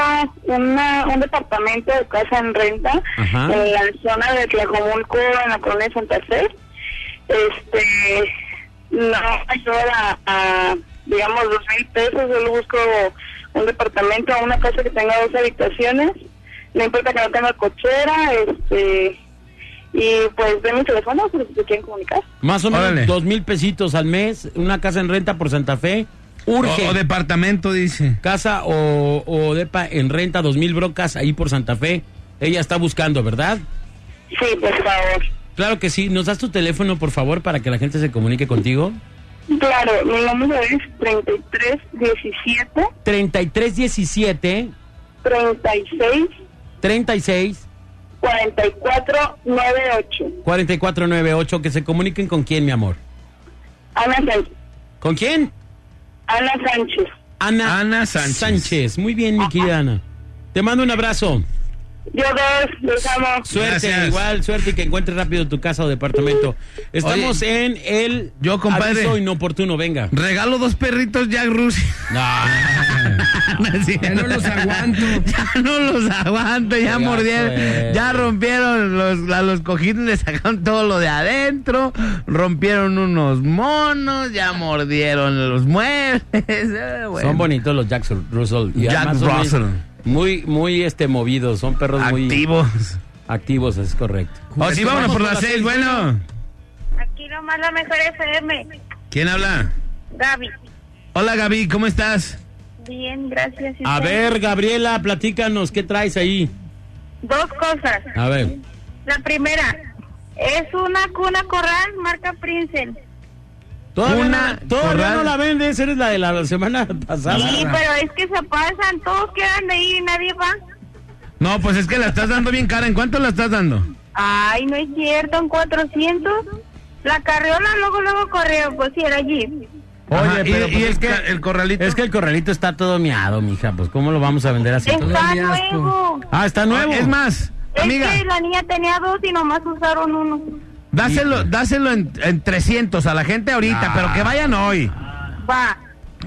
una, un departamento de casa en renta Ajá. en la zona de Tlajomulco, en la colonia de Santa Fe. Este, no ayuda a, a, digamos, dos mil pesos, solo busco un departamento, una casa que tenga dos habitaciones, no importa que no tenga cochera, este, y pues de mi teléfono, si se quieren comunicar. Más o menos Órale. dos mil pesitos al mes, una casa en renta por Santa Fe. Urge. O, o departamento, dice. casa o, o depa en renta, dos mil brocas ahí por Santa Fe. Ella está buscando, ¿verdad? Sí, por favor. Claro que sí. ¿Nos das tu teléfono, por favor, para que la gente se comunique contigo? Claro, mi número es 3317 3317 36 36 4498. 4498. Que se comuniquen con quién, mi amor. Ana Sánchez. ¿Con quién? Ana Sánchez. Ana, Ana Sánchez. Muy bien, mi querida Ana. Te mando un abrazo. Yo dos, los amo. Suerte, Gracias. igual, suerte y que encuentres rápido tu casa o departamento. Estamos en el Yo, compadre. aviso inoportuno, venga. Regalo dos perritos Jack Russell. No es cierto. Ya no los aguanto. Ya no los aguanto, ya mordieron, ya rompieron los, a los cojines, le sacaron todo lo de adentro, rompieron unos monos, ya mordieron los muebles. eh, bueno. Son bonitos los Jack Russell. y Jack son muy-. Muy, este, movidos. Son perros muy activos. activos, es correcto. O si vámonos por las seis, bueno. Aquí nomás la mejor FM. ¿Quién habla? Gaby. Hola Gaby, ¿cómo estás? Bien, gracias. ¿y A ver, Gabriela, platícanos, ¿qué traes ahí? Dos cosas. A ver. La primera, es una cuna corral marca Princeton. Todavía, Una no, todavía no la vendes, eres la de la semana pasada. Sí, pero es que se pasan, todos quedan de ahí y nadie va. No, pues es que la estás dando bien cara. ¿En cuánto la estás dando? Ay, no es cierto, en 400. La carriola luego, luego corrió, pues sí, era allí. Ajá, y, pero y pues el, es que- el corralito. Es que el corralito está todo miado, mija. Pues, ¿cómo lo vamos a vender así? Está nuevo. Ah, está nuevo. Es más, Es amiga, que la niña tenía dos y nomás usaron uno. Dáselo, dáselo en, en 300 a la gente ahorita, Ah. pero que vayan hoy. Va.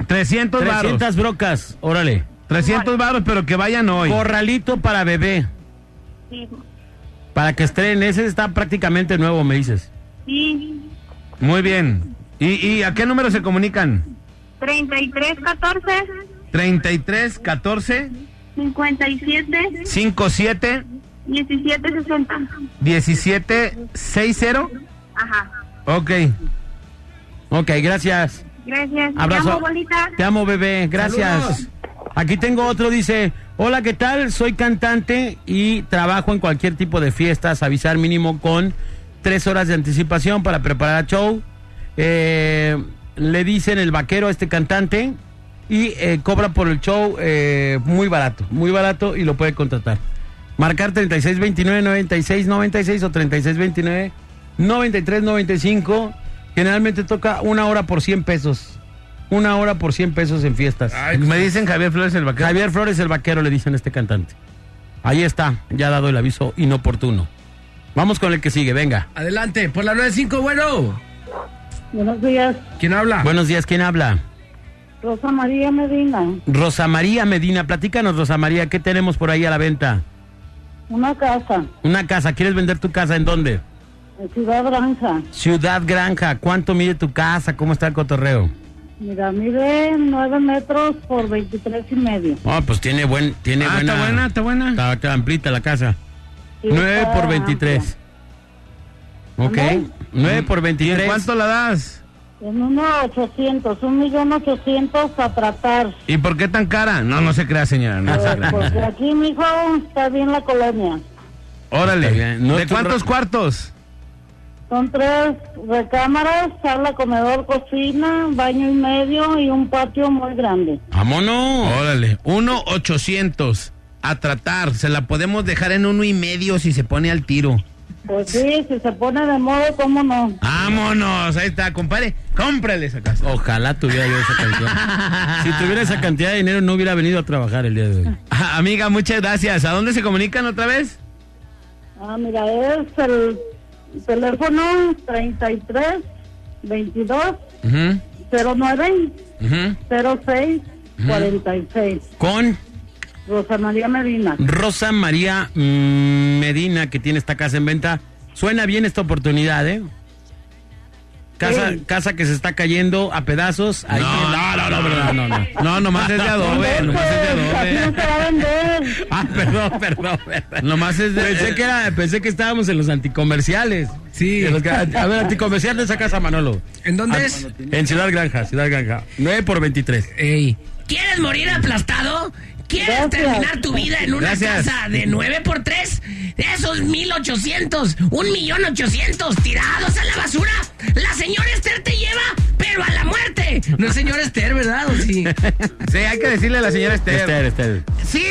300 varos. 300 brocas, órale. 300 varos, pero que vayan hoy. Corralito para bebé. Sí. Para que estrenen. Ese está prácticamente nuevo, me dices. Sí. Muy bien. ¿Y, ¿Y a qué número se comunican? 33, 14, 33 14 57, 57 17, 60. 17 60. Ajá. Ok. Ok, gracias. Gracias. Abrazo. Te amo, bolita. Te amo, bebé. Gracias. Saludos. Aquí tengo otro, dice, hola, ¿qué tal? Soy cantante y trabajo en cualquier tipo de fiestas, avisar mínimo con tres horas de anticipación para preparar el show. Eh, le dicen el vaquero a este cantante y eh, cobra por el show eh, muy barato, muy barato y lo puede contratar. Marcar 3629-9696 o 3629-9395. Generalmente toca una hora por 100 pesos. Una hora por 100 pesos en fiestas. Me dicen Javier Flores el vaquero. Javier Flores el vaquero, le dicen a este cantante. Ahí está, ya ha dado el aviso inoportuno. Vamos con el que sigue, venga. Adelante, por la 95, bueno. Buenos días. ¿Quién habla? Buenos días, ¿quién habla? Rosa María Medina, Rosa María Medina, platícanos, Rosa María, ¿qué tenemos por ahí a la venta? Una casa Una casa, ¿quieres vender tu casa en dónde? en Ciudad Granja. Ciudad Granja, ¿cuánto mide tu casa? ¿Cómo está el cotorreo? Mira, mide 9 metros por 23 y medio. Oh, pues tiene buen, tiene Ah, buena. está buena, está buena. Está, está amplita la casa. Sí, 9 está por 23. Ok, ¿Amor? 9 por ¿Y 23. en cuánto la das? En uno 800, un millón 800 a tratar. ¿Y por qué tan cara? No, no se crea, señora. No se Pues, crea. porque aquí, mijo, está bien la colonia. Órale. No ¿De cuántos cuartos? Son tres recámaras, sala, comedor, cocina, baño y medio y un patio muy grande. ¡Vámonos! Órale. 1-800. A tratar. Se la podemos dejar en uno y medio si se pone al tiro. Pues sí, si se pone de modo, ¿cómo no? Vámonos. Ahí está, compadre. Cómprale esa casa. Ojalá tuviera yo esa cantidad. si tuviera esa cantidad de dinero, no hubiera venido a trabajar el día de hoy. Ah, amiga, muchas gracias. ¿A dónde se comunican otra vez? Ah, mira, es el teléfono 33 22 Ujú, 09 ujú. 06 46. Con Rosa María Medina. Rosa María mm, Medina, que tiene esta casa en venta. Suena bien esta oportunidad, ¿eh? Casa, Sí. casa que se está cayendo a pedazos. Ahí No, no, no, no, no, no, no. No, nomás es de adobe. Nomás es de Pues, así no adobe. se va a vender. Ah, perdón, perdón, perdón. Nomás es de. Pensé que, era, pensé que estábamos en los anticomerciales. Sí. En los que- a ver, anticomercial de esa casa, Manolo. ¿En dónde es? En Ciudad Granja, Ciudad Granja. 9 por 23. Ey. ¿Quieres morir aplastado? ¿Quieres Gracias. terminar tu vida en una Gracias. casa de 9 por 3? Esos 1800, un millón ochocientos tirados a la basura. La señora Esther te lleva, pero a la muerte. No es señor Esther, ¿verdad? ¿O sí? Sí, hay que decirle a la señora Esther. Esther, Esther. Sí,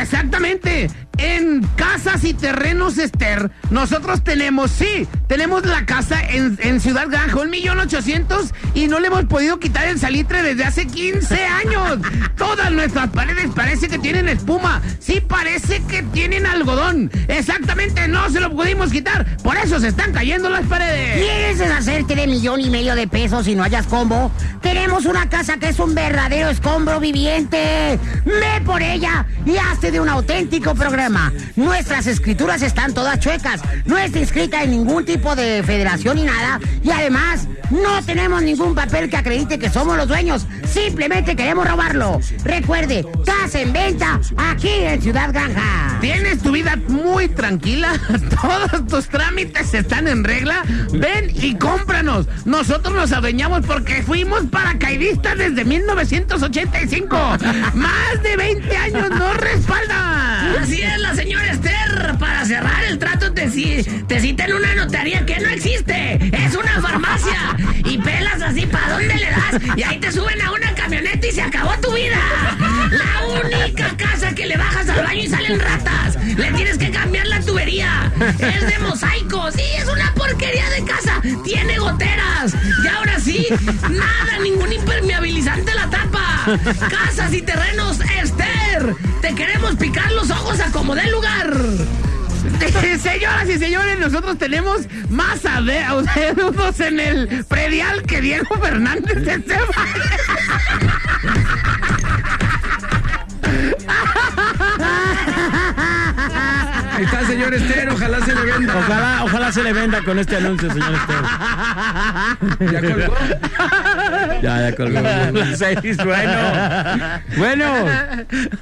exactamente. En casas y terrenos Esther, nosotros tenemos, sí, tenemos la casa en, en Ciudad Granja, un millón ochocientos, y no le hemos podido quitar el salitre desde hace 15 años. Todas nuestras paredes parece que tienen espuma. Sí, parece que tienen algodón. Exactamente, no se lo pudimos quitar. Por eso se están cayendo las paredes. ¿Quieres deshacerte de millón y medio de pesos y no hayas combo? Tenemos una casa que es un verdadero escombro viviente. Ve por ella y hazte de un auténtico programa. Nuestras escrituras están todas chuecas. No está inscrita en ningún tipo de federación ni nada. Y además, no tenemos ningún papel que acredite que somos los dueños. Simplemente queremos robarlo. Recuerde, casa en venta aquí en Ciudad Granja. ¿Tienes tu vida muy tranquila? ¿Todos tus trámites están en regla? Ven y cómpranos. Nosotros nos adueñamos porque fuimos paracaidistas desde 1985. Más de 20 años nos respaldan. Así es la señora Esther. Para cerrar el trato te, te cita en una notaría que no existe. Es una farmacia. Y pelas así, ¿para dónde le das? Y ahí te suben a una camioneta y se acabó tu vida. La única casa que le bajas al baño y salen ratas. Le tienes que cambiar la tubería. Es de mosaico. Sí, es una porquería de casa. Tiene goteras. Y ahora sí, nada, ningún impermeabilizante la tapa. Casas y terrenos Esther. Te queremos picar los ojos a como dé lugar. Señoras y señores, nosotros tenemos más adeudos en el predial que Diego Fernández este Ahí está, señor Esther. Ojalá se le venda. Ojalá, ojalá se le venda con este anuncio, señor Esther. ¿Ya colgó? Ya, ya colgó. Las seis, bueno. Bueno.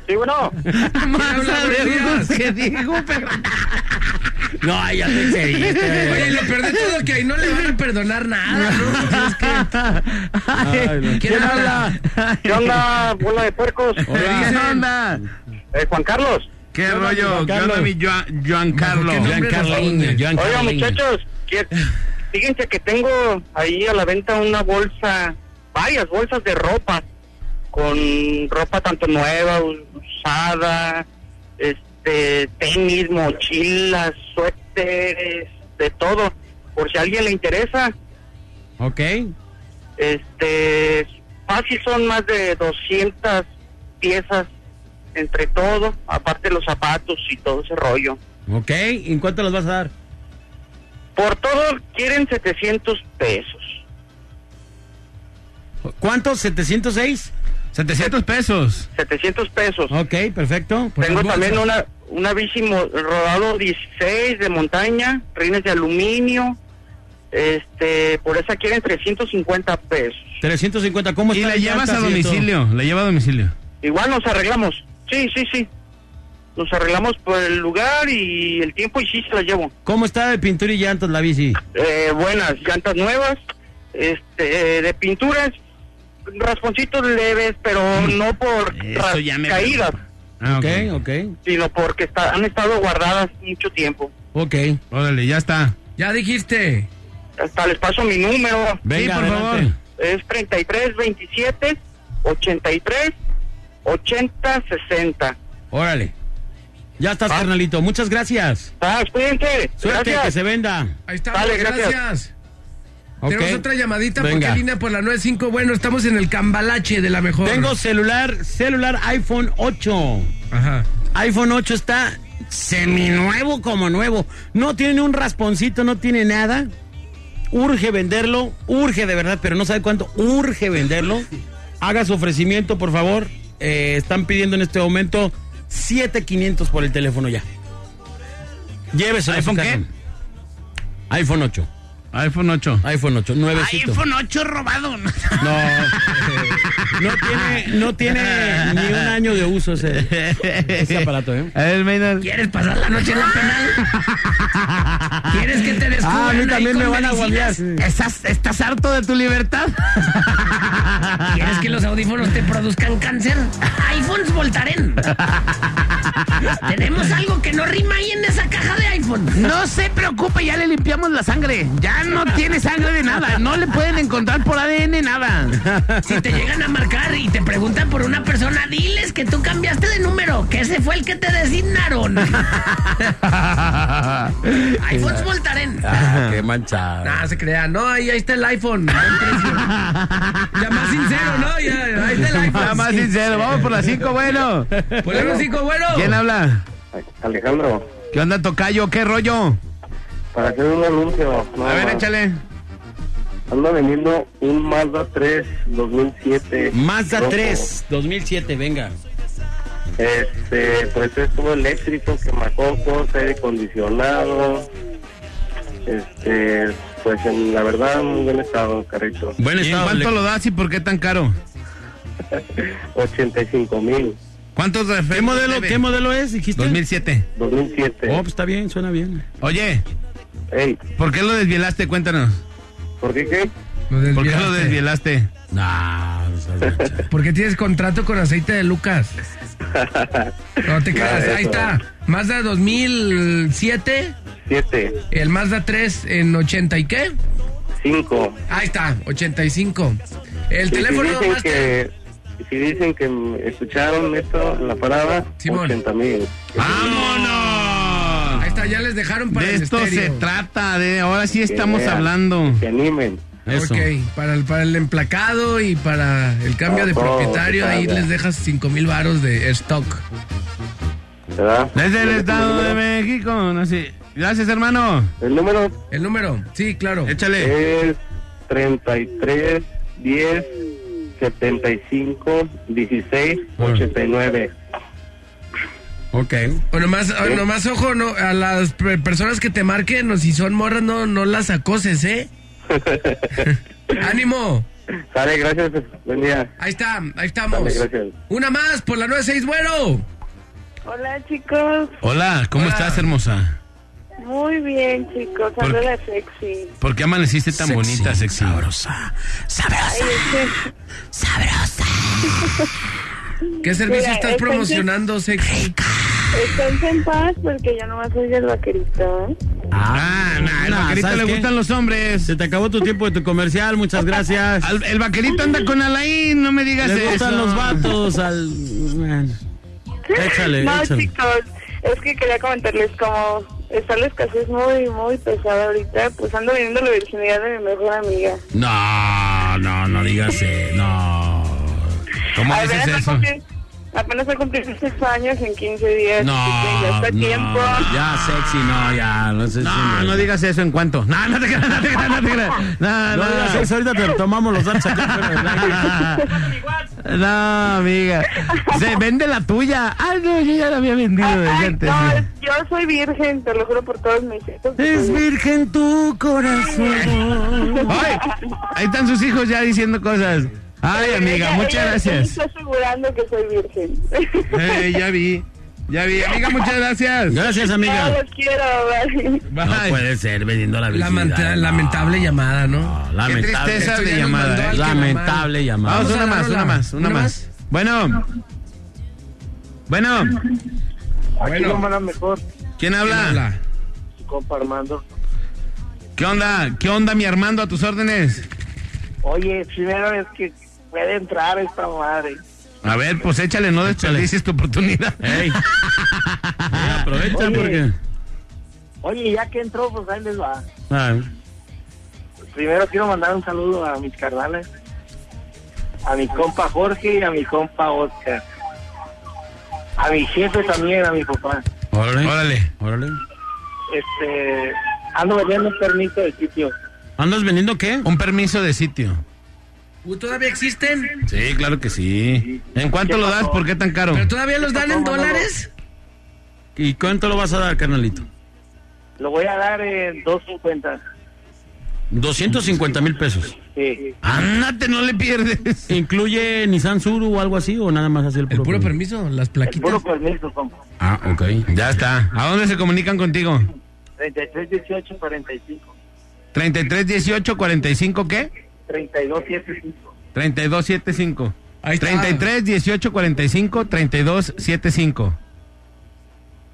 Sí, bueno. Más habla? Días. que Diego Fernández. No, ya te excediste. Oye, lo peor de todo que ahí no le van a perdonar nada, ¿no? Tienes que- Ay, no. ¿Quién habla? ¿Qué onda, bola de puercos? ¿Qué onda? Eh, Juan Carlos. ¿Qué rollo? Juan ¿Qué onda, Carlos? mi Joan, Joan Carlos? Oiga, muchachos, fíjense que tengo ahí a la venta una bolsa, varias bolsas de ropa, con ropa tanto nueva, usada, este, tenis, mochilas, suéteres, de todo. Por si a alguien le interesa, Ok. este, fácil son más de 200 piezas entre todo, aparte los zapatos y todo ese rollo. Ok. ¿Y en cuánto las vas a dar? Por todo quieren 700 pesos. ¿Cuántos? ¿706? 700 pesos. 700 pesos. Ok, perfecto. Pues Tengo también una, una bici rodado 16 de montaña, rines de aluminio. Este, por esa quieren 350 pesos. 350, ¿cómo Y está la de llevas a y domicilio. La lleva a domicilio. Igual nos arreglamos. Sí, sí, sí. Nos arreglamos por el lugar y el tiempo y sí se la llevo. ¿Cómo está de pintura y llantas la bici? Eh, buenas, llantas nuevas, este, eh, de pinturas, rasponcitos leves, pero no por ras- ya me caídas, Ah, ok. ok. sino porque está- han estado guardadas mucho tiempo. Ok. Órale, ya está. Ya dijiste. Hasta les paso mi número. Venga, Sí, por adelante. favor. Es 33 27 83 80 60. Órale. Ya estás, carnalito. Muchas gracias. Ah, cuídense. Suerte, Gracias. que se venda. Ahí estamos, Dale, gracias. gracias. Ok. Tenemos otra llamadita Venga. porque línea por la 95. Bueno, estamos en el cambalache de la mejor. Tengo celular, celular iPhone 8. Ajá. iPhone 8 está seminuevo como nuevo. No tiene un rasponcito, no tiene nada. Urge venderlo, urge de verdad, pero no sabe cuánto. Urge venderlo. Haga su ofrecimiento, por favor. Eh, están pidiendo en este momento 7500 por el teléfono ya. Llévese ¿iPhone qué? iPhone 8. iPhone 8. iPhone 8, nuevecito. iPhone 8 robado. No, no tiene, no tiene ni un año de uso ese, ese aparato, ¿eh? A ver, Maynard. ¿Quieres pasar la noche en la penal? ¿Quieres que te descubran Ah, a mí también me van a medicinas? ¿Estás, ¿Estás harto de tu libertad? ¿Quieres que los audífonos te produzcan cáncer? iPhones Voltaren. Tenemos algo que no rima ahí en esa caja de iPhone. No se preocupe, ya le limpiamos la sangre. Ya no tiene sangre de nada. No le pueden encontrar por ADN nada. Si te llegan a marcar y te preguntan por una persona, diles que tú cambiaste de número, que ese fue el que te designaron. iPhones Voltaren. Ah, qué manchado. Nada, se crea. No, ahí, ahí está el iPhone. Ya más sincero, ¿no? Ya, ahí está el iPhone. Ya más sincero, vamos por las 5, bueno. Ponle un cinco, bueno. ¿Quién habla? Alejandro, ¿Qué onda, Tocayo? ¿Qué rollo? Para hacer un anuncio. A ver, más. échale. Ando vendiendo un Mazda 3 2007. Mazda rojo. 3, 2007, venga. Este, pues es todo eléctrico, quemacocos, aire acondicionado. Este, pues en la verdad, muy buen estado, carrito. Buen ¿Y en estado. cuánto le- lo das y por qué tan caro? 85 mil, ¿Cuántos ¿Qué modelo, ¿Qué modelo es? Dijiste. 2007. 2007. Oh, pues está bien, suena bien. Oye, Ey, ¿por qué lo desvielaste? Cuéntanos. ¿por qué qué? Lo ¿Por qué lo desviaste. desvielaste? No, no. ¿Por qué tienes contrato con aceite de Lucas? No te creas, ahí está. Mazda 2007, 7, el Mazda 3 en 80 y qué? 5. Ahí está, 85. El si teléfono dicen más que, si dicen que escucharon esto en la parada, Simón. 80 mil. ¡Vámonos! Está, ya les dejaron para De el esto se estéreo. trata, de ahora sí estamos vean. hablando. Que animen. Eso. Ok, para el, para el emplacado y para el cambio Ah, de propietario, ahí les dejas 5 mil varos de stock. ¿Verdad? Desde el ¿Tienes Estado de? México, no sé. Gracias, hermano. El número El número, sí, claro. Échale. es 33 10 75 16 89. Ok. O nomás, o nomás ojo, no, a las pe- personas que te marquen, o si son morras, no, no las acoses, ¿eh? ¡Ánimo! Sale, gracias. Buen día. Ahí está, ahí estamos. Dale, gracias. Una más por la 96, bueno. Hola chicos, Hola, ¿cómo Hola. estás, hermosa? muy bien chicos, de sexy. ¿Por qué amaneciste tan bonita, sexy? Sabrosa. Sabrosa. Ay, es que- Sabrosa. ¿Qué servicio Mira, estás promocionando, sexy? Esténse en paz porque yo nomás soy el vaquerito, ¿eh? Ah, nah, el no, vaquerito ¿sabes le qué? gustan los hombres. Se te acabó tu tiempo de tu comercial, muchas gracias. Al- el vaquerito anda con Alain, no me digas Le eso. gustan los vatos al... Bueno. Échale, no échale. chicos, es que quería comentarles como está la escasez muy, muy pesada ahorita, pues ando viviendo la virginidad de mi mejor amiga. No, no, no digas eh, no. ¿Cómo A dices ver, eso? porque Apenas he cumplido 6 años en 15 días. No, ya está no, tiempo. ya sexy, no, ya, no sé No, no digas eso en cuanto. No, no te creas, no te creas, no te creas. No, No no, digas eso, ahorita te tomamos los datos. No, amiga. Se vende la tuya. Ay, no, yo ya la había vendido desde Ay, antes. no, yo soy virgen, te lo juro por todos mis hijos. Es virgen tu corazón. Ay, ahí están sus hijos ya diciendo cosas. Ay, amiga, Ella- muchas ella gracias. Está asegurando que soy virgen. Eh, ya vi, ya vi. Amiga, muchas gracias. Gracias, No, amiga. los quiero, bye. No puede ser vendiendo la virginidad. Lamenta- lamentable llamada, ¿no? Lamentable. Qué tristeza de llamada, ¿eh? Lamentable mamá. llamada. Vamos, una más, una más, una ¿Una más. Bueno. Bueno, Aquí lo mandan mejor. ¿quién habla? Habla. Su compa Armando. ¿Qué onda? ¿Qué onda, mi Armando, a tus órdenes? Oye, primera vez que puede entrar esta madre. A ver, pues échale, no desperdicies tu oportunidad. Ey. Aprovecha Oye. porque. Oye, ya que entró, pues ahí les va. Ah, Primero quiero mandar un saludo a mis carnales. A mi compa Jorge y a mi compa Oscar. A mi jefe también, a mi papá. órale. Órale. Órale. Este, ando vendiendo un permiso de sitio. ¿Andas vendiendo qué? Un permiso de sitio. ¿Todavía existen? Sí, claro que sí. ¿En cuánto ¿Qué lo das? ¿Por qué tan caro? ¿Pero todavía los dan en dólares? ¿Y cuánto lo vas a dar, carnalito? Lo voy a dar en 250. 250 mil pesos. Sí. Ándate, no le pierdes. ¿Incluye Nissan Suru o algo así o nada más así el El puro, puro permiso? permiso, las El plaquitas. puro permiso, compa. Ah, ok. Ya está. ¿A dónde se comunican contigo? 33, 18, 45. 33 18 45 ¿qué? 32, 75. 32 75. Ahí está. 33 18 45 32 75.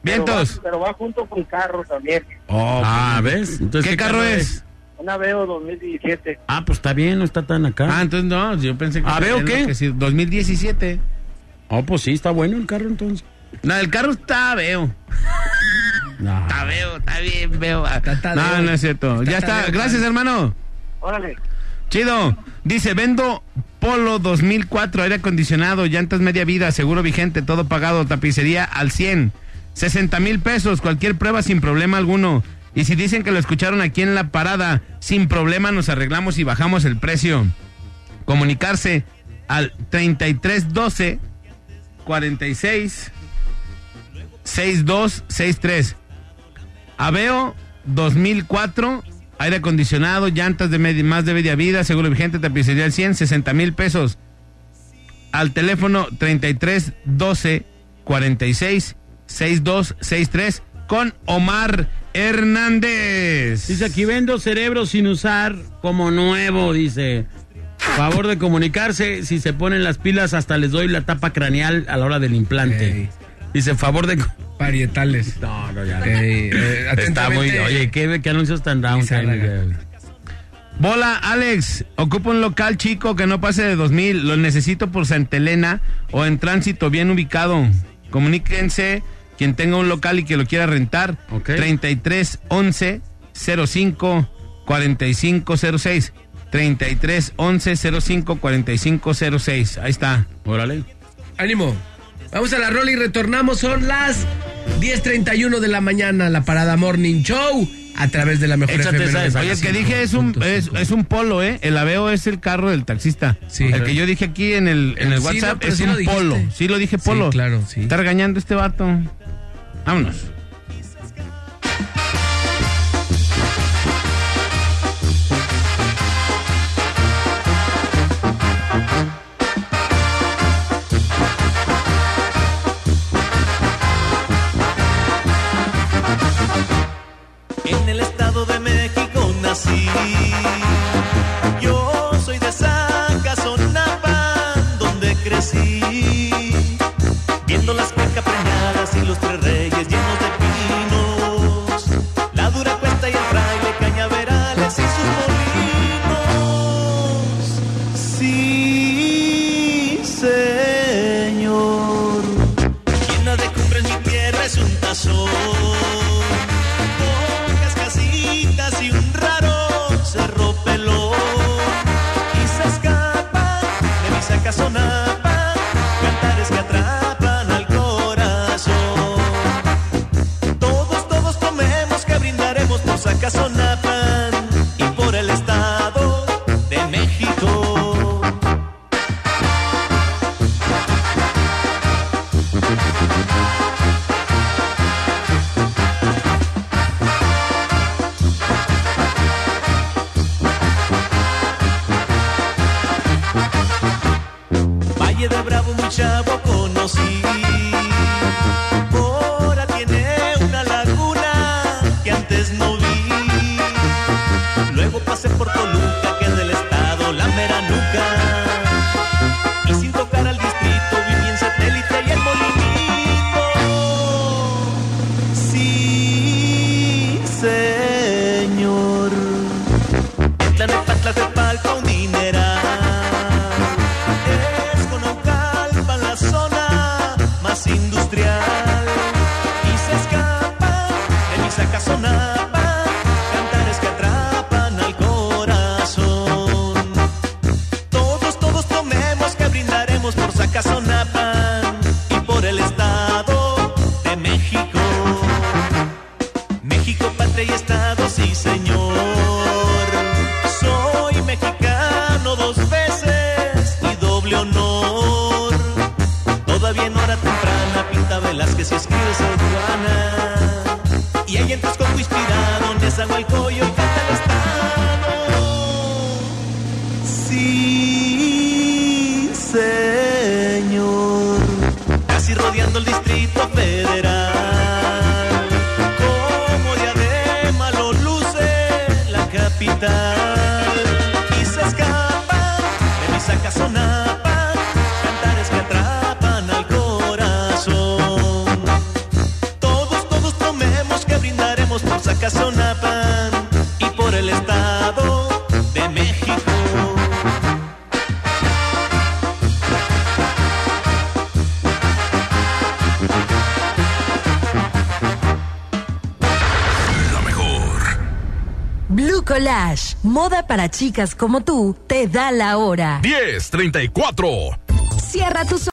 Vientos. Pero va, pero va junto con carro también. ah, ¿ves? Entonces, ¿Qué carro es? Una Veo 2017. Ah, pues está bien, no está tan acá. Ah, entonces no, yo pensé que ¿Ah, veo era qué? que sí, 2017. Oh, pues sí, está bueno el carro entonces. No, el carro está veo. No. Está veo, está bien veo. Está No, no es cierto. Está Ya está. tadeo, Gracias, hermano. Órale. Chido. Dice, vendo Polo 2004, aire acondicionado, llantas media vida, seguro vigente, todo pagado, tapicería al 100. 60 mil pesos, cualquier prueba sin problema alguno. Y si dicen que lo escucharon aquí en la parada, sin problema nos arreglamos y bajamos el precio. Comunicarse al 3312 46 6263. Aveo 2004, aire acondicionado, llantas de media- más de media vida, seguro vigente, tapicería al 100, 60 mil pesos. Al teléfono 33 12 46 6263 con Omar Hernández. Dice aquí vendo cerebro sin usar como nuevo, dice. Favor de comunicarse, si se ponen las pilas hasta les doy la tapa craneal a la hora del implante. Dice, favor de... Parietales. No, no, ya. Ey, eh, Está muy... Oye, ¿qué, qué anuncios tan down? Bola, Alex, ocupa un local chico que no pase de 2000. Lo necesito por Santa Elena o en tránsito bien ubicado. Comuníquense quien tenga un local y que lo quiera rentar. Ok. 33 11 05 45 06. 33 11 05 45 06. Ahí está. Órale. Ánimo. Vamos a la rola y retornamos. Son las 10.31 de la mañana. La parada Morning Show. A través de la mejor Échate FM esa, esa. Oye, el que dije es un, es, es un polo, ¿eh? El aveo es el carro del taxista. Sí. El que yo dije aquí en el, en el Sí, WhatsApp es sí un polo. Sí, lo dije Sí, polo. claro, sí. Está regañando este vato. Vámonos. Las inspirado, Nezahualcóyotl y canta. Sí, señor. Casi rodeando el Distrito Federal. Como diadema lo luce la capital. Moda para chicas como tú, te da la hora. 1034. Cierra tus ojos.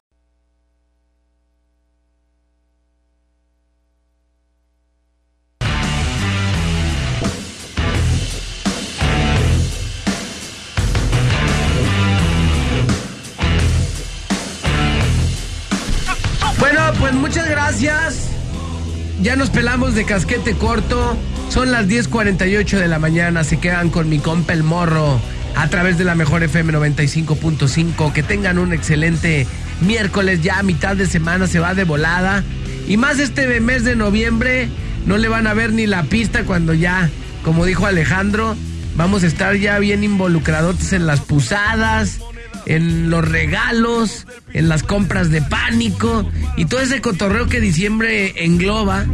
Bueno, pues muchas gracias. Ya nos pelamos de casquete corto. Son las 10:48 de la mañana. Se quedan con mi compa el morro a través de la mejor FM 95.5. Que tengan un excelente miércoles. Ya a mitad de semana se va de volada. Y más este mes de noviembre. No le van a ver ni la pista cuando ya, como dijo Alejandro, vamos a estar ya bien involucrados en las pusadas, en los regalos, en las compras de pánico y todo ese cotorreo que diciembre engloba,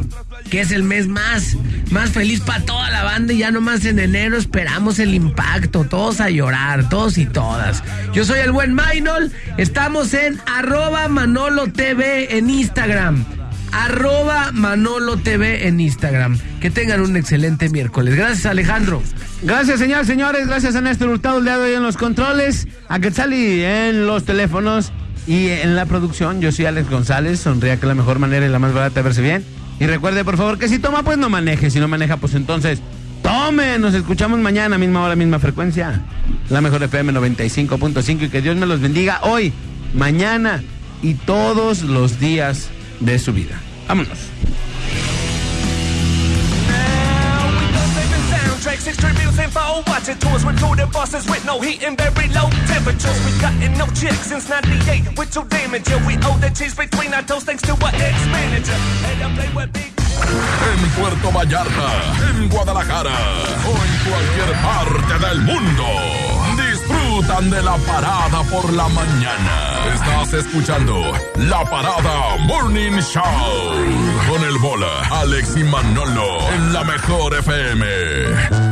que es el mes más, más feliz para toda la banda y ya nomás en enero esperamos el impacto, todos a llorar, todos y todas. Yo soy el buen Maynol, estamos en arroba Manolo TV en Instagram. Arroba Manolo TV en Instagram. Que tengan un excelente miércoles. Gracias Alejandro. Gracias, señores, señores. Gracias a Néstor Hurtado, el día de hoy en los controles. A Quetzali en los teléfonos y en la producción. Yo soy Alex González. Sonría que la mejor manera y la más barata de verse bien. Y recuerde, por favor, que si toma, pues no maneje. Si no maneja, pues entonces tome. Nos escuchamos mañana, misma hora, misma frecuencia. La mejor FM 95.5. Y que Dios me los bendiga hoy, mañana y todos los días de su vida. Vámonos. Watching tours with recruited bosses with no heat and very low temperatures. We cutting no chicks since 98 with your damage. Yeah, we owe the cheese between our toes thanks to our ex-manager. And I play with big En Puerto Vallarta, en Guadalajara o en cualquier parte del mundo. Disfrutan de la parada por la mañana. Estás escuchando La Parada Morning Show con el bola, Alex y Manolo en la mejor FM.